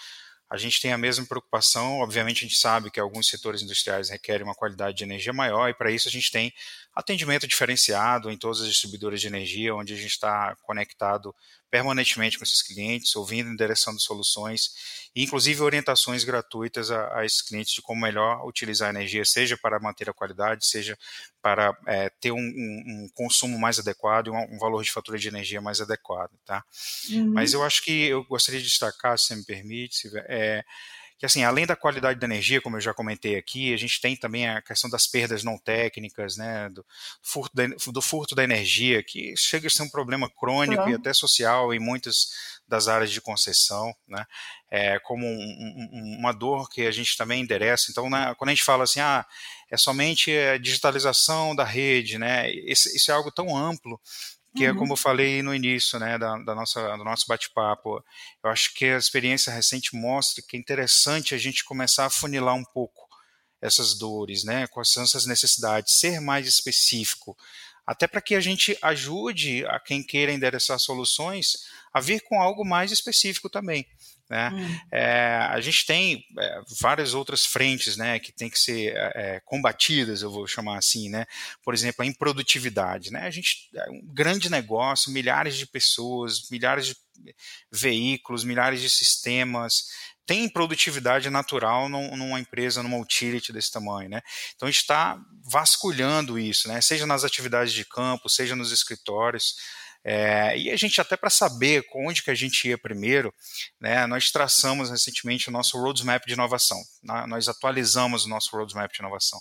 a gente tem a mesma preocupação. Obviamente, a gente sabe que alguns setores industriais requerem uma qualidade de energia maior, e para isso a gente tem atendimento diferenciado em todas as distribuidoras de energia, onde a gente está conectado permanentemente com esses clientes, ouvindo e endereçando soluções, e inclusive orientações gratuitas a, a esses clientes de como melhor utilizar a energia, seja para manter a qualidade, seja para é, ter um, um, um, consumo mais adequado e um, um, valor de fatura de energia mais adequado, tá? Uhum. Mas eu acho que eu gostaria de destacar, se você me permite, é, que assim, além da qualidade da energia, como eu já comentei aqui, a gente tem também a questão das perdas não técnicas, né, do furto da, do furto da energia, que chega a ser um problema crônico uhum. e até social em muitas das áreas de concessão, né, é, como um, um, uma dor que a gente também endereça. Então, né, quando a gente fala assim, ah, é somente a digitalização da rede, né, isso, isso é algo tão amplo que é uhum. como eu falei no início, né, da, da nossa, do nosso bate-papo. Eu acho que a experiência recente mostra que é interessante a gente começar a funilar um pouco essas dores, né, quais são essas necessidades, ser mais específico, até para que a gente ajude a quem queira endereçar soluções a vir com algo mais específico também. Né? Hum. É, a gente tem é, várias outras frentes né, que tem que ser é, é, combatidas, eu vou chamar assim, né? por exemplo, a improdutividade. Né? A gente é um grande negócio, milhares de pessoas, milhares de veículos, milhares de sistemas, tem produtividade natural numa empresa, numa utility desse tamanho, né? Então a gente está vasculhando isso, né? Seja nas atividades de campo, seja nos escritórios. É, e a gente até para saber onde que a gente ia primeiro, né, nós traçamos recentemente o nosso roadmap de inovação. Né, nós atualizamos o nosso roadmap de inovação.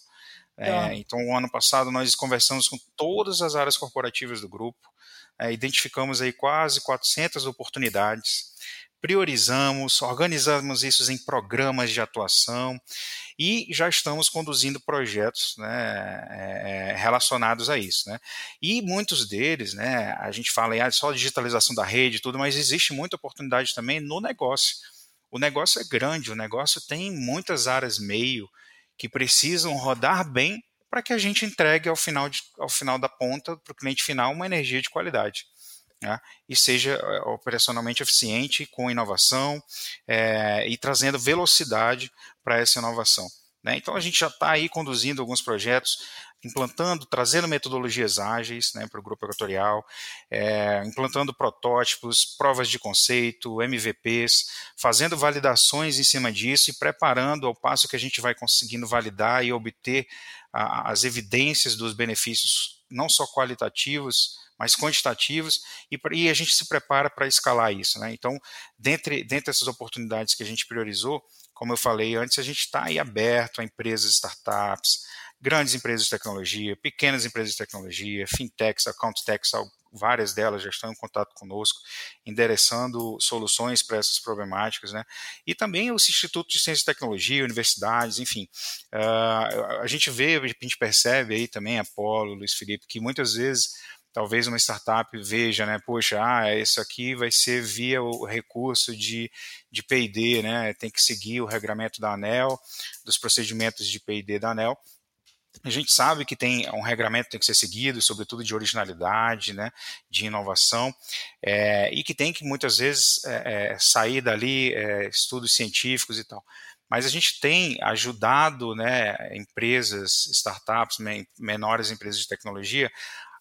É, então, o ano passado nós conversamos com todas as áreas corporativas do grupo, é, identificamos aí quase 400 oportunidades, priorizamos, organizamos isso em programas de atuação e já estamos conduzindo projetos né, é, relacionados a isso. Né? E muitos deles, né, a gente fala ah, só digitalização da rede e tudo, mas existe muita oportunidade também no negócio. O negócio é grande, o negócio tem muitas áreas meio que precisam rodar bem para que a gente entregue ao final, de, ao final da ponta, para o cliente final, uma energia de qualidade né, e seja eh, operacionalmente eficiente, com inovação é, e trazendo velocidade para essa inovação. Né? Então a gente já está aí conduzindo alguns projetos, implantando, trazendo metodologias ágeis né, para o grupo equatorial, é, implantando protótipos, provas de conceito, MVPs, fazendo validações em cima disso e preparando ao passo que a gente vai conseguindo validar e obter a, as evidências dos benefícios, não só qualitativos, mais quantitativos, e, e a gente se prepara para escalar isso. Né? Então, dentre, dentre essas oportunidades que a gente priorizou, como eu falei antes, a gente está aí aberto a empresas, startups, grandes empresas de tecnologia, pequenas empresas de tecnologia, fintechs, account techs, várias delas já estão em contato conosco, endereçando soluções para essas problemáticas, né? E também os institutos de ciência e tecnologia, universidades, enfim. Uh, a gente vê, a gente percebe aí também, Apolo, Luiz Felipe, que muitas vezes talvez uma startup veja, né, poxa, ah, isso aqui vai ser via o recurso de, de P&D, né, tem que seguir o regramento da ANEL, dos procedimentos de P&D da ANEL, a gente sabe que tem um regramento que tem que ser seguido, sobretudo de originalidade, né, de inovação, é, e que tem que muitas vezes é, é, sair dali é, estudos científicos e tal. Mas a gente tem ajudado né, empresas, startups, menores empresas de tecnologia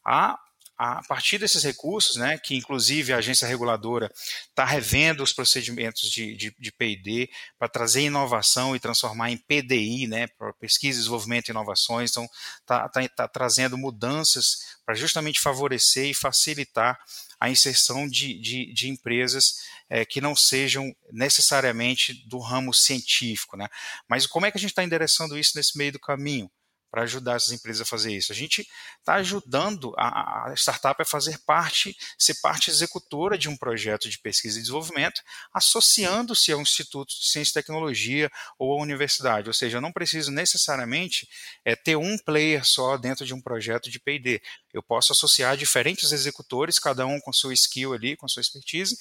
a a partir desses recursos, né, que inclusive a agência reguladora está revendo os procedimentos de, de, de P&D para trazer inovação e transformar em PDI, né, para pesquisa, desenvolvimento e inovações, então está tá, tá trazendo mudanças para justamente favorecer e facilitar a inserção de, de, de empresas é, que não sejam necessariamente do ramo científico. Né? Mas como é que a gente está endereçando isso nesse meio do caminho? Para ajudar essas empresas a fazer isso. A gente está ajudando a, a, startup a fazer parte, ser parte executora de um projeto de pesquisa e desenvolvimento, associando-se a um instituto de ciência e tecnologia ou a universidade. Ou seja, eu não preciso necessariamente é, ter um player só dentro de um projeto de P&D. Eu posso associar diferentes executores, cada um com sua skill ali, com sua expertise,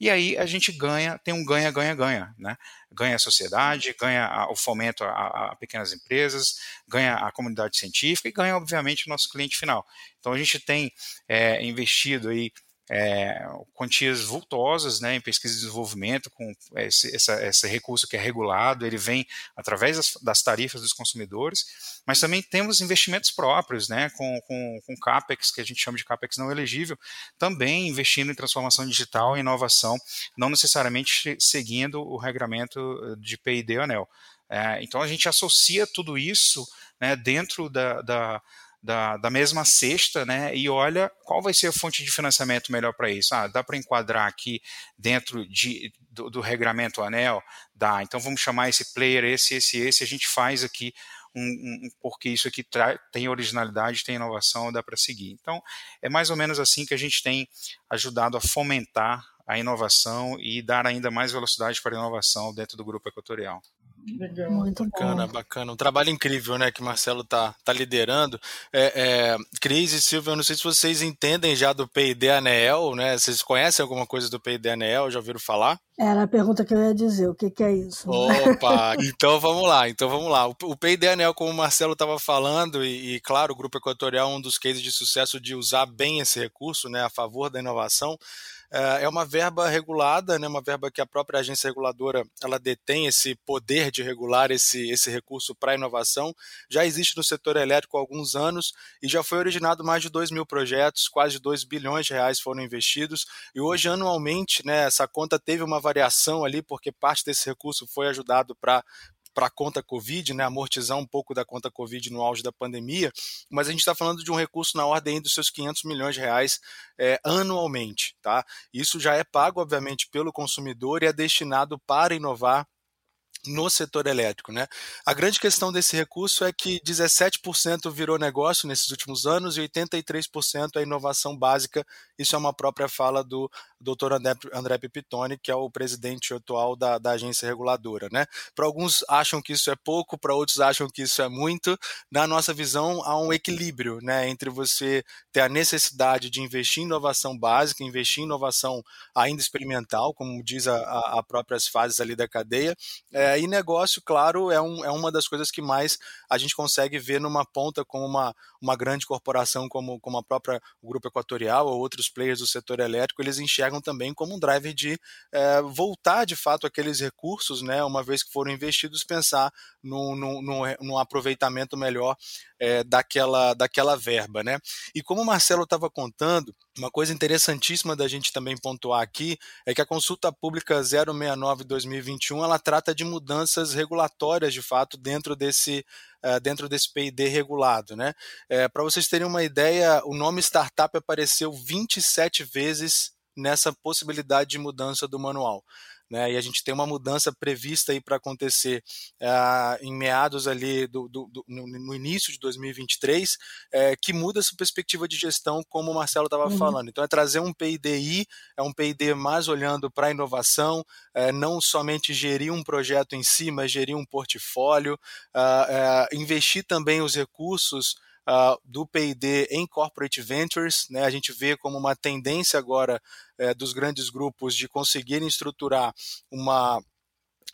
e aí a gente ganha, tem um ganha, ganha, ganha, né? Ganha a sociedade, ganha o fomento a, a, pequenas empresas, ganha a comunidade científica e ganha, obviamente, o nosso cliente final. Então a gente tem é, investido aí é, quantias vultosas né, em pesquisa e desenvolvimento, com esse, essa, esse recurso que é regulado, ele vem através das, das, tarifas dos consumidores, mas também temos investimentos próprios, né, com, com, com CAPEX, que a gente chama de CAPEX não elegível, também investindo em transformação digital e inovação, não necessariamente seguindo o regramento de PID ANEL. É, então a gente associa tudo isso né, dentro da, da da, da mesma cesta, né? E olha qual vai ser a fonte de financiamento melhor para isso. Ah, dá para enquadrar aqui dentro de, do, do, regramento ANEL? Dá. Então vamos chamar esse player, esse, esse, esse. A gente faz aqui um, um, porque isso aqui tem originalidade, tem inovação, dá para seguir. Então, é mais ou menos assim que a gente tem ajudado a fomentar a inovação e dar ainda mais velocidade para a inovação dentro do grupo equatorial. Legal. Muito bacana, bom. bacana. Um trabalho incrível, né, que o Marcelo tá, tá liderando. É, é, Cris e Silvia, eu não sei se vocês entendem já do P&D ANEEL, né? Vocês conhecem alguma coisa do P&D ANEEL? Já ouviram falar? Era a pergunta que eu ia dizer, o que, que é isso? Opa, então vamos lá, então vamos lá. O, o P&D ANEEL, como o Marcelo estava falando, e, e, claro, o Grupo Equatorial é um dos cases de sucesso de usar bem esse recurso, né, a favor da inovação, é, é uma verba regulada, né, uma verba que a própria agência reguladora ela detém esse poder de regular esse, esse recurso para inovação. Já existe no setor elétrico há alguns anos e já foi originado mais de 2 mil projetos, quase 2 bilhões de reais foram investidos. E hoje, anualmente, né, essa conta teve uma variação ali, porque parte desse recurso foi ajudado para para a conta Covid, né, amortizar um pouco da conta Covid no auge da pandemia, mas a gente está falando de um recurso na ordem dos seus 500 milhões de reais é, anualmente. Tá? Isso já é pago, obviamente, pelo consumidor e é destinado para inovar no setor elétrico. Né? A grande questão desse recurso é que 17% virou negócio nesses últimos anos e 83% é inovação básica. Isso é uma própria fala do Dr. André, Pipitone, que é o presidente atual da, da agência reguladora. Né? Para alguns acham que isso é pouco, para outros acham que isso é muito. Na nossa visão, há um equilíbrio né, entre você ter a necessidade de investir em inovação básica, investir em inovação ainda experimental, como diz a próprias fases ali da cadeia, é, e negócio, claro, é, um, é uma das coisas que mais a gente consegue ver numa ponta com uma, uma grande corporação como, como a própria Grupo Equatorial ou outros players do setor elétrico, eles enxergam também como um driver de é, voltar de fato aqueles recursos, né, uma vez que foram investidos, pensar num aproveitamento melhor é, daquela, daquela verba. Né? E como o Marcelo estava contando, uma coisa interessantíssima da gente também pontuar aqui é que a consulta pública 069-2021 ela trata de mudanças regulatórias de fato dentro desse uh, dentro desse P&D regulado, né? É, Para vocês terem uma ideia, o nome startup apareceu 27 vezes nessa possibilidade de mudança do manual. Né? E a gente tem uma mudança prevista aí para acontecer uh, em meados ali do, do, do no, início de 2023, é, que muda essa perspectiva de gestão, como o Marcelo estava uhum. falando. Então é trazer um PIDI, é um PID mais olhando para a inovação, é, não somente gerir um projeto em si, mas gerir um portfólio, uh, uh, investir também os recursos uh, do P&D em corporate ventures. Né? A gente vê como uma tendência agora uh, dos grandes grupos de conseguirem estruturar uma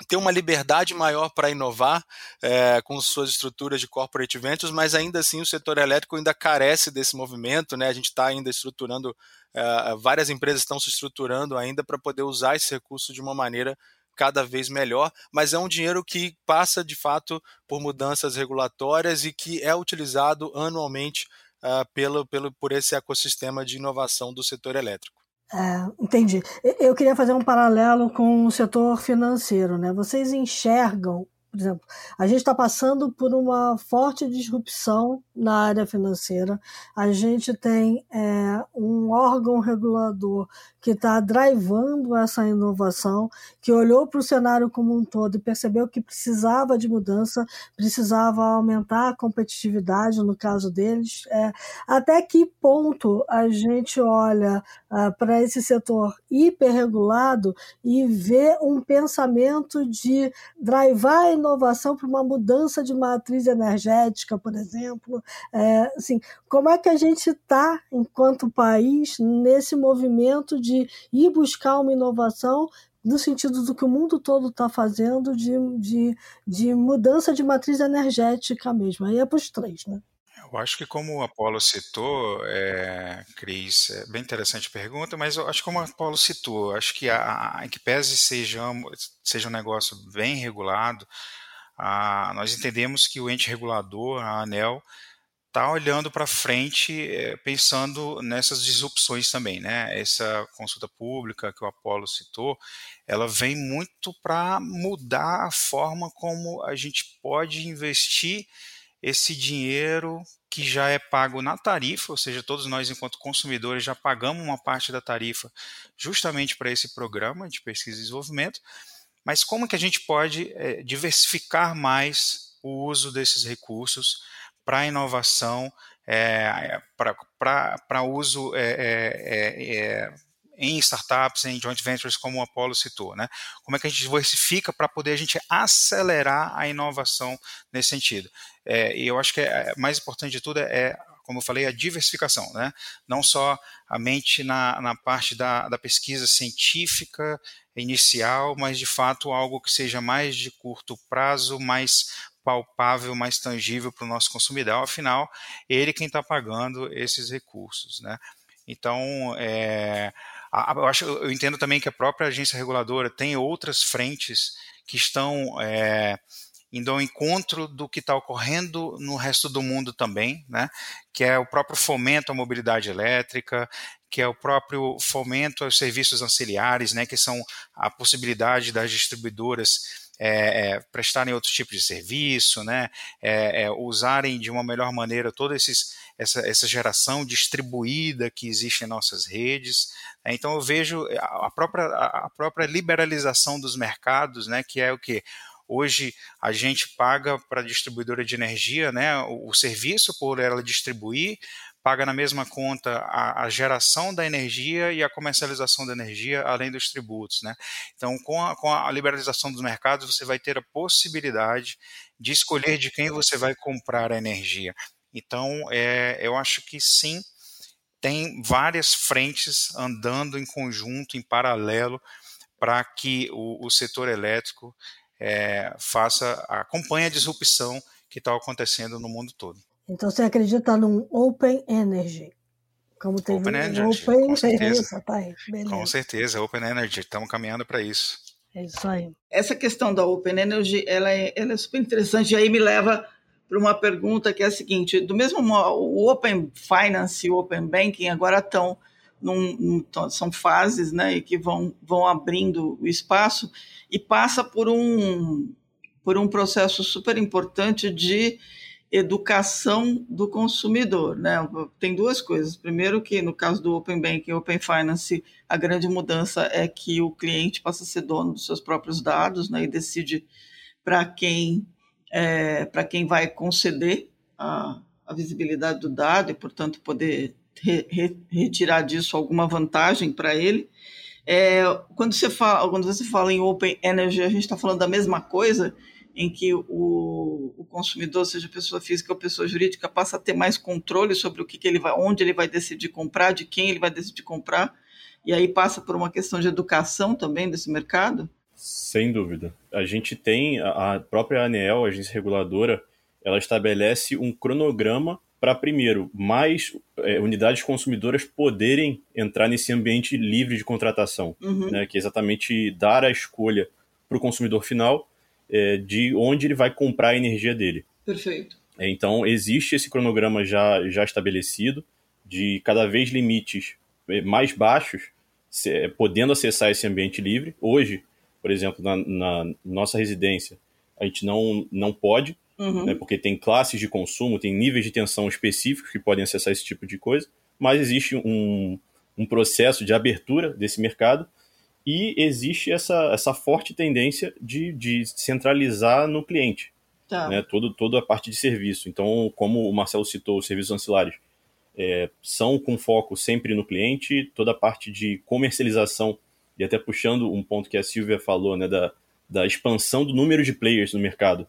ter uma liberdade maior para inovar é, com suas estruturas de corporate ventures, mas ainda assim o setor elétrico ainda carece desse movimento, né? A gente está ainda estruturando, é, várias empresas estão se estruturando ainda para poder usar esse recurso de uma maneira cada vez melhor, mas é um dinheiro que passa de fato por mudanças regulatórias e que é utilizado anualmente uh, pelo, pelo, por esse ecossistema de inovação do setor elétrico. É, entendi. Eu queria fazer um paralelo com o setor financeiro. Né? Vocês enxergam por exemplo, a gente está passando por uma forte disrupção na área financeira. A gente tem é, um órgão regulador que está drivando essa inovação, que olhou para o cenário como um todo e percebeu que precisava de mudança, precisava aumentar a competitividade, no caso deles. É, até que ponto a gente olha é, para esse setor hiperregulado e vê um pensamento de drivar inovação para uma mudança de matriz energética, por exemplo? É, assim, como é que a gente está, enquanto país, nesse movimento de ir buscar uma inovação no sentido do que o mundo todo está fazendo de, de, de mudança de matriz energética mesmo. Aí é para os três, né? Eu acho que como o Apolo citou, é, Cris, é bem interessante a pergunta, mas eu acho que como o Apolo citou, acho que a, a, que pese seja, seja um negócio bem regulado, a, nós entendemos que o ente regulador, a ANEL, está olhando para frente, é, pensando nessas disrupções também, né? Essa consulta pública que o Apolo citou, ela vem muito para mudar a forma como a gente pode investir esse dinheiro que já é pago na tarifa, ou seja, todos nós enquanto consumidores já pagamos uma parte da tarifa justamente para esse programa de pesquisa e desenvolvimento, mas como que a gente pode é, diversificar mais o uso desses recursos para inovação, é, para uso é, é, é, em startups, em joint ventures, como o Apollo citou. Né? Como é que a gente diversifica para poder a gente acelerar a inovação nesse sentido? É, e eu acho que é, mais importante de tudo é, como eu falei, a diversificação, né? não só a mente na, na parte da, da pesquisa científica inicial, mas de fato algo que seja mais de curto prazo, mais palpável, mais tangível para o nosso consumidor. Afinal, ele quem está pagando esses recursos, né? Então, é, eu, acho, eu entendo também que a própria agência reguladora tem outras frentes que estão é, indo ao encontro do que está ocorrendo no resto do mundo também, né? que é o próprio fomento à mobilidade elétrica, que é o próprio fomento aos serviços auxiliares, né? que são a possibilidade das distribuidoras é, é, prestarem outro tipo de serviço, né, é, é, usarem de uma melhor maneira toda esses, essa, essa geração distribuída que existe em nossas redes. Né. Então eu vejo a própria, a própria liberalização dos mercados, né, que é o que Hoje a gente paga para a distribuidora de energia né, o, o, serviço por ela distribuir, paga na mesma conta a, a, geração da energia e a comercialização da energia, além dos tributos. Né? Então, com a, com a liberalização dos mercados, você vai ter a possibilidade de escolher de quem você vai comprar a energia. Então, é, eu acho que sim, tem várias frentes andando em conjunto, em paralelo, para que o, o, setor elétrico é, faça, acompanhe a disrupção que está acontecendo no mundo todo. Então você acredita num Open Energy? Como teve Open Energy, Open com certeza. Tá aí, com certeza, Open Energy, estamos caminhando para isso. É isso aí. Essa questão da Open Energy, ela é, ela é super interessante, e aí me leva para uma pergunta que é a seguinte, do mesmo modo, o Open Finance e o Open Banking agora estão num, num, são fases né, que vão, vão abrindo o espaço e passa por um, por um processo super importante de educação do consumidor, né? Tem duas coisas. Primeiro que no caso do Open Banking Open Finance, a grande mudança é que o cliente passa a ser dono dos seus próprios dados, né? E decide para quem é, para quem vai conceder a, a, visibilidade do dado e, portanto, poder re, re, retirar disso alguma vantagem para ele. É, quando, você fala, quando você fala em Open Energy, a gente está falando da mesma coisa, em que o, o, consumidor, seja pessoa física ou pessoa jurídica, passa a ter mais controle sobre o que, que ele vai, onde ele vai decidir comprar, de quem ele vai decidir comprar, e aí passa por uma questão de educação também desse mercado? Sem dúvida. A gente tem a própria ANEEL, a agência reguladora, ela estabelece um cronograma para, primeiro, mais é, unidades consumidoras poderem entrar nesse ambiente livre de contratação, uhum. né, que é exatamente dar a escolha para o consumidor final é, de onde ele vai comprar a energia dele. Perfeito. É, então, existe esse cronograma já, já estabelecido de cada vez limites é, mais baixos, se, é, podendo acessar esse ambiente livre. Hoje, por exemplo, na, na nossa residência, a gente não, não pode, uhum. né, porque tem classes de consumo, tem níveis de tensão específicos que podem acessar esse tipo de coisa, mas existe um, um processo de abertura desse mercado e existe essa, essa forte tendência de, de centralizar no cliente. Tá. Né, todo, toda a parte de serviço. Então, como o Marcelo citou, os serviços ancilares é, são com foco sempre no cliente, toda a parte de comercialização, e até puxando um ponto que a Silvia falou, né, da, da expansão do número de players no mercado,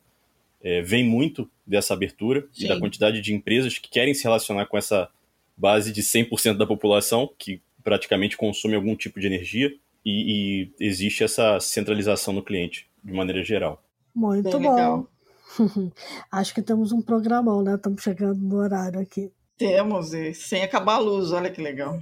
é, vem muito dessa abertura Sim. e da quantidade de empresas que querem se relacionar com essa base de 100% da população, que praticamente consome algum tipo de energia e, e existe essa centralização no cliente, de maneira geral. Muito Bem bom. Legal. Acho que temos um programão, né? Estamos chegando no horário aqui. Temos, e sem acabar a luz, olha que legal.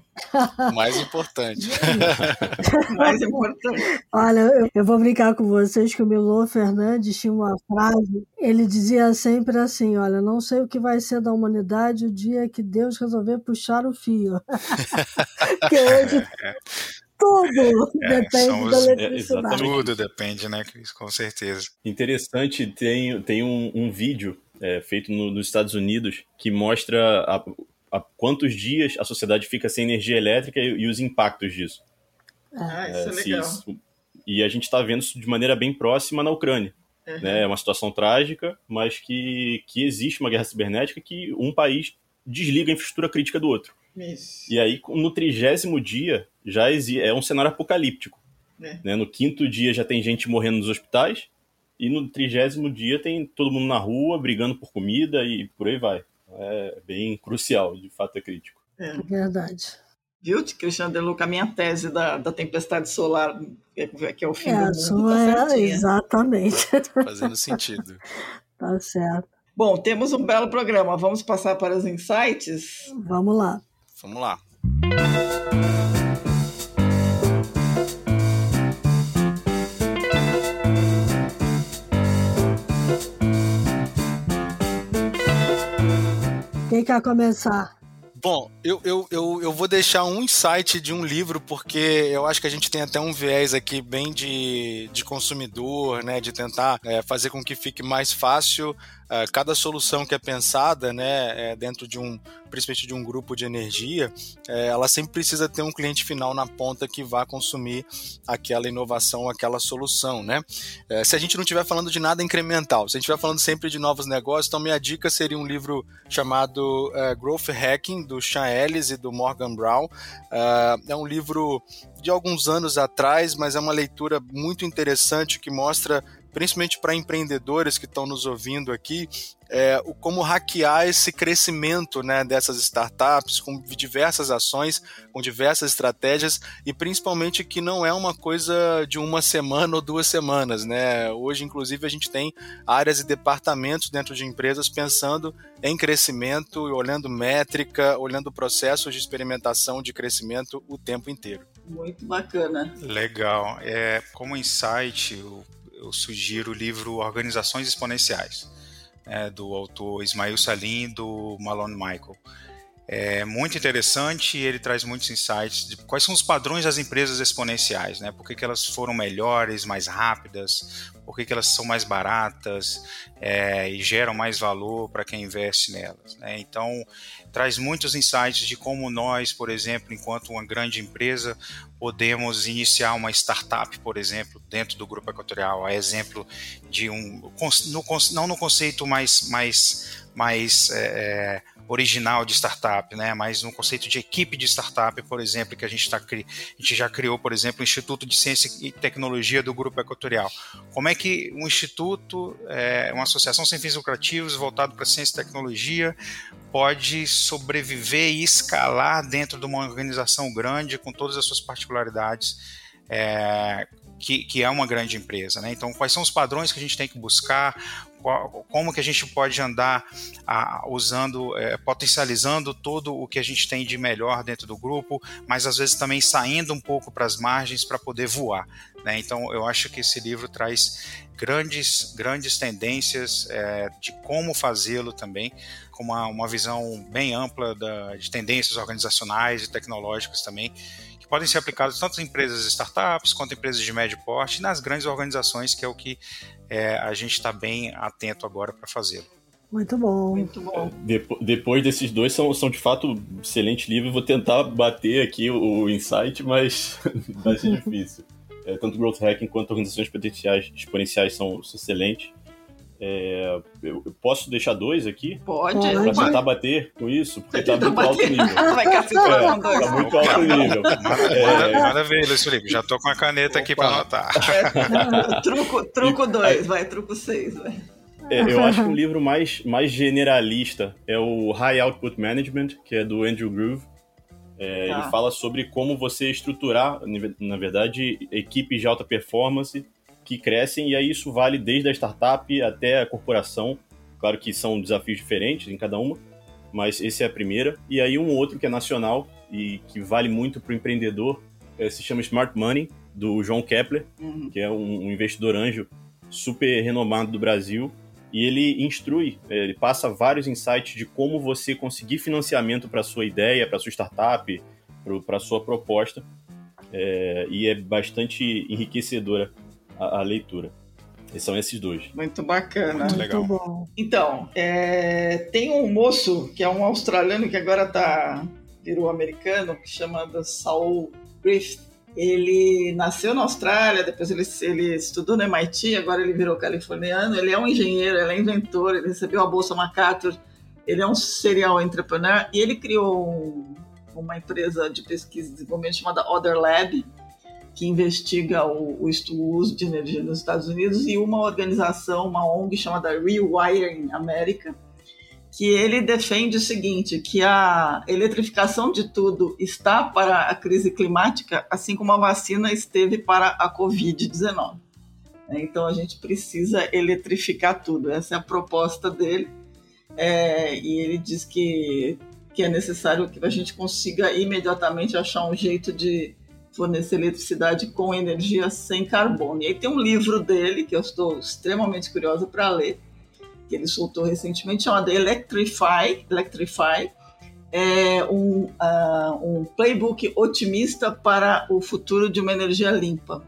Mais importante. Mais importante. Olha, eu, eu, vou brincar com vocês que o Milô Fernandes tinha uma frase, ele dizia sempre assim, olha, não sei o que vai ser da humanidade o dia que Deus resolver puxar o fio. que hoje tudo é, depende da eletricidade. É, tudo depende, né, Cris? Com certeza. Interessante, tem, tem um, um vídeo é, feito no, nos Estados Unidos que mostra a, a, quantos dias a sociedade fica sem energia elétrica e, e os impactos disso. Ah, isso é, é legal. Isso, e a gente está vendo isso de maneira bem próxima na Ucrânia. Uhum. Né? É uma situação trágica, mas que, que existe uma guerra cibernética que um país desliga a infraestrutura crítica do outro. Isso. E aí, no trigésimo dia, já existe, é um cenário apocalíptico. É. Né? No quinto dia já tem gente morrendo nos hospitais, e no trigésimo dia tem todo mundo na rua brigando por comida e por aí vai. É bem crucial, de fato é crítico. É verdade. Viu, Cristiano De Luca, a minha tese da, da tempestade solar, que é o fim é, do mundo, tá é, exatamente. Fazendo sentido. tá certo. Bom, temos um belo programa. Vamos passar para os insights? Vamos lá. Vamos lá. Quem quer começar? Bom, eu, eu, eu, eu, vou deixar um insight de um livro, porque eu acho que a gente tem até um viés aqui bem de, de consumidor, né? De tentar é, fazer com que fique mais fácil cada solução que é pensada, né? É, dentro de um, principalmente de um grupo de energia, é, ela sempre precisa ter um cliente final na ponta que vá consumir aquela inovação, aquela solução, né? É, se a gente não estiver falando de nada incremental, se a gente estiver falando sempre de novos negócios, então minha dica seria um livro chamado Growth Hacking, do Sean Ellis e do Morgan Brown. É um livro de alguns anos atrás, mas é uma leitura muito interessante que mostra principalmente para empreendedores que estão nos ouvindo aqui, é, o, como hackear esse crescimento né, dessas startups com diversas ações, com diversas estratégias e principalmente que não é uma coisa de uma semana ou duas semanas. Né? Hoje, inclusive, a gente tem áreas e departamentos dentro de empresas pensando em crescimento, olhando métrica, olhando processos de experimentação de crescimento o tempo inteiro. Muito bacana. Legal. É, como insight, eu, eu sugiro o livro Organizações Exponenciais é, do autor Ismail Salim e do Malone Michael. é muito interessante e ele traz muitos insights de quais são os padrões das empresas exponenciais, né? Por que, que elas foram melhores, mais rápidas, por que, que elas são mais baratas é, e geram mais valor para quem investe nelas. Né? Então, traz muitos insights de como nós, por exemplo, enquanto uma grande empresa, podemos iniciar uma startup, por exemplo, dentro do grupo equatorial, a exemplo de um, no, não no conceito mais, mais, mais é, é original de startup, né? Mas no conceito de equipe de startup, por exemplo, que a gente, tá, a gente já criou, por exemplo, o Instituto de Ciência e Tecnologia do Grupo Equatorial. Como é que um instituto, é, uma associação sem fins lucrativos voltado para ciência e tecnologia, pode sobreviver e escalar dentro de uma organização grande com todas as suas particularidades? É, que, que, é uma grande empresa. Né? Então, quais são os padrões que a gente tem que buscar? como que a gente pode andar usando, é, potencializando todo o que a gente tem de melhor dentro do grupo, mas às vezes também saindo um pouco para as margens para poder voar. Né? Então, eu acho que esse livro traz grandes, grandes tendências é, de como fazê-lo também, com uma, uma visão bem ampla da, de tendências organizacionais e tecnológicas também, podem ser aplicados tanto em empresas startups quanto em empresas de médio porte e nas grandes organizações, que é o que é, a gente está bem atento agora para fazê-lo. Muito bom. Muito bom. depois desses dois são, são de fato excelentes livros. Vou tentar bater aqui o, o insight, mas vai ser difícil. É, tanto Growth Hacking quanto organizações potenciais exponenciais são, são excelentes. É, eu, posso deixar dois aqui? Pode. Pra tentar bater com isso, porque tá muito alto nível. Vai é, tá muito alto nível. É... Luiz Felipe. Já tô com a caneta Opa. aqui para anotar. É, truco truco dois, vai, truco seis, vai. É, eu acho que o livro mais, mais generalista é o High Output Management, que é do Andrew Groove. É, tá. Ele fala sobre como você estruturar, na verdade, equipes de alta performance que crescem, e aí isso vale desde a startup até a corporação. Claro que são desafios diferentes em cada uma, mas esse é a primeira. E aí um outro que é nacional e que vale muito para o empreendedor é, se chama Smart Money, do João Kepler, uhum. que é um, um, investidor anjo super renomado do Brasil. E ele instrui, é, ele passa vários insights de como você conseguir financiamento para sua ideia, para sua startup, para sua proposta. É, e é bastante enriquecedora a, a leitura. E são esses dois. Muito bacana. Muito legal. Muito bom. Então, é, tem um moço que é um australiano que agora tá, virou americano, que chama Saul Griffith. Ele nasceu na Austrália, depois ele, ele estudou no MIT, agora ele virou californiano. Ele é um engenheiro, ele é inventor, ele recebeu a Bolsa MacArthur, ele é um serial entrepreneur e ele criou um, uma empresa de pesquisa e desenvolvimento chamada Other Lab, que investiga o, o, uso de energia nos Estados Unidos, e uma organização, uma ONG chamada Rewiring America, que ele defende o seguinte, que a eletrificação de tudo está para a crise climática, assim como a vacina esteve para a Covid-19. Então a gente precisa eletrificar tudo. Essa é a proposta dele. É, e ele diz que, que é necessário que a gente consiga imediatamente achar um jeito de fornecer eletricidade com energia sem carbono. E aí tem um livro dele que eu estou extremamente curiosa para ler, que ele soltou recentemente, chamado Electrify, Electrify, é um, uh, um playbook otimista para o futuro de uma energia limpa.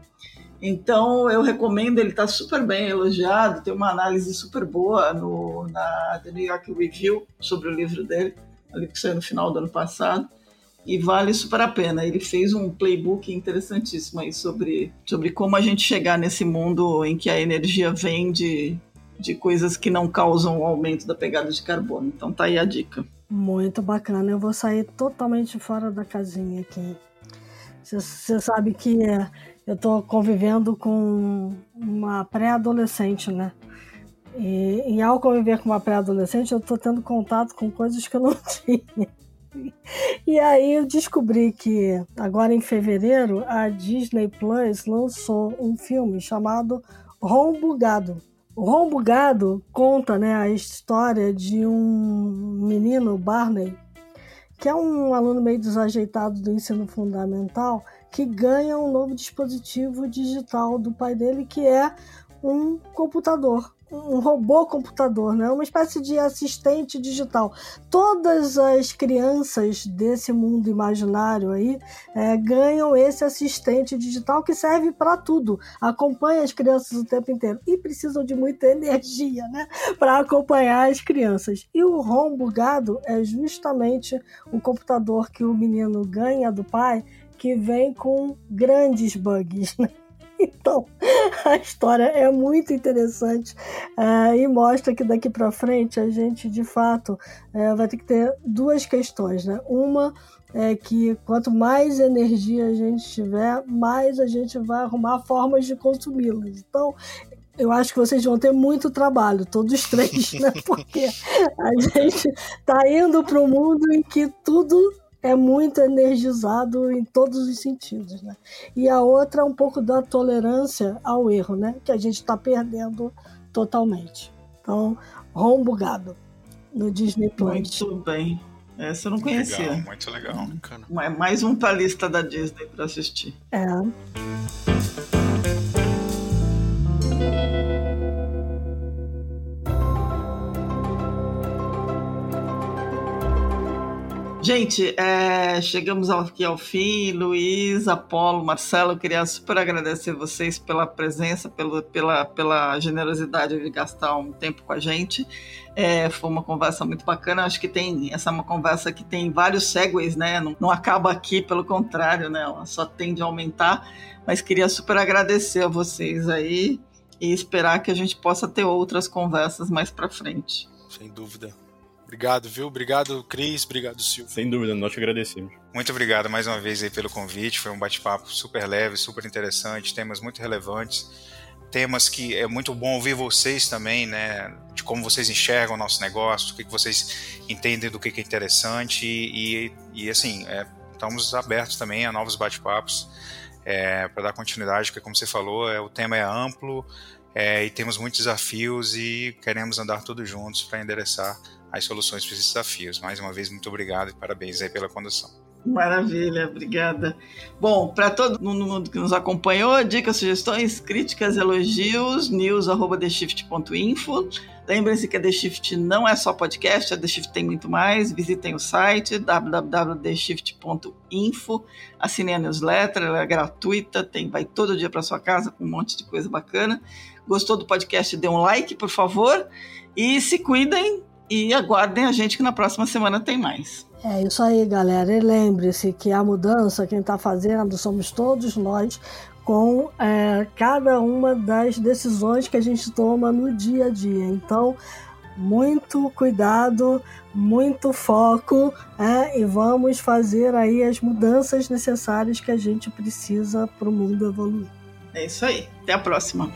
Então eu recomendo, ele está super bem elogiado, tem uma análise super boa no, na The New York Review sobre o livro dele, ali que saiu no final do ano passado e vale super a pena. Ele fez um playbook interessantíssimo aí sobre, sobre como a gente chegar nesse mundo em que a energia vem de, de coisas que não causam o aumento da pegada de carbono. Então tá aí a dica. Muito bacana. Eu vou sair totalmente fora da casinha aqui. Você sabe que é, eu estou convivendo com uma pré-adolescente, né? E, e, ao conviver com uma pré-adolescente, eu estou tendo contato com coisas que eu não tinha. E aí eu descobri que agora em fevereiro a Disney Plus lançou um filme chamado Rom Bugado. O Bugado conta né, a história de um menino, Barney, que é um aluno meio desajeitado do ensino fundamental, que ganha um novo dispositivo digital do pai dele, que é um computador um robô computador, né? uma espécie de assistente digital. Todas as crianças desse mundo imaginário aí é, ganham esse assistente digital que serve para tudo, acompanha as crianças o tempo inteiro e precisam de muita energia né? para acompanhar as crianças. E o ROM bugado é justamente o computador que o menino ganha do pai que vem com grandes bugs. Né? Então, a história é muito interessante uh, e mostra que daqui para frente a gente, de fato, uh, vai ter que ter duas questões. Né? Uma é que quanto mais energia a gente tiver, mais a gente vai arrumar formas de consumi-las. Então, eu acho que vocês vão ter muito trabalho, todos os três, né? Porque a gente está indo para um mundo em que tudo é muito energizado em todos os sentidos, né? E a outra é um pouco da tolerância ao erro, né? Que a gente está perdendo totalmente. Então, rombo gado no Disney Plus. Muito bem. Essa eu não conhecia. Legal, muito legal. Hum. Mais um pra lista da Disney para assistir. É. Gente, é, chegamos aqui ao fim. Luiz, Apolo, Marcelo, queria super agradecer vocês pela presença, pelo, pela, pela generosidade de gastar um tempo com a gente. É, foi uma conversa muito bacana. Acho que tem essa é uma conversa que tem vários segues, né? Não, não acaba aqui, pelo contrário, né? Ela só tende a aumentar. Mas queria super agradecer a vocês aí e esperar que a gente possa ter outras conversas mais para frente. Sem dúvida. Obrigado, viu? Obrigado, Cris. Obrigado, Silvio. Sem dúvida, nós te agradecemos. Muito obrigado mais uma vez aí pelo convite. Foi um bate-papo super leve, super interessante, temas muito relevantes. Temas que é muito bom ouvir vocês também, né? De como vocês enxergam o nosso negócio, o que, vocês entendem do que, é interessante. E, e, e assim, é, estamos abertos também a novos bate-papos é, para dar continuidade, porque, como você falou, é, o tema é amplo é, e temos muitos desafios e queremos andar todos juntos para endereçar as soluções para esses desafios. Mais uma vez, muito obrigado e parabéns aí pela condução. Maravilha, obrigada. Bom, para todo mundo que nos acompanhou, dicas, sugestões, críticas, elogios, news.theshift.info. Lembrem-se que a The Shift não é só podcast, a The Shift tem muito mais. Visitem o site www.theshift.info. Assinem a newsletter, ela é gratuita, tem, vai todo dia para sua casa com um monte de coisa bacana. Gostou do podcast? Dê um like, por favor. E se cuidem, e aguardem a gente que na próxima semana tem mais. É isso aí, galera. E lembre-se que a mudança, quem está fazendo, somos todos nós, com é, cada uma das decisões que a gente toma no dia a dia. Então, muito cuidado, muito foco é, e vamos fazer aí as mudanças necessárias que a gente precisa para o mundo evoluir. É isso aí. Até a próxima.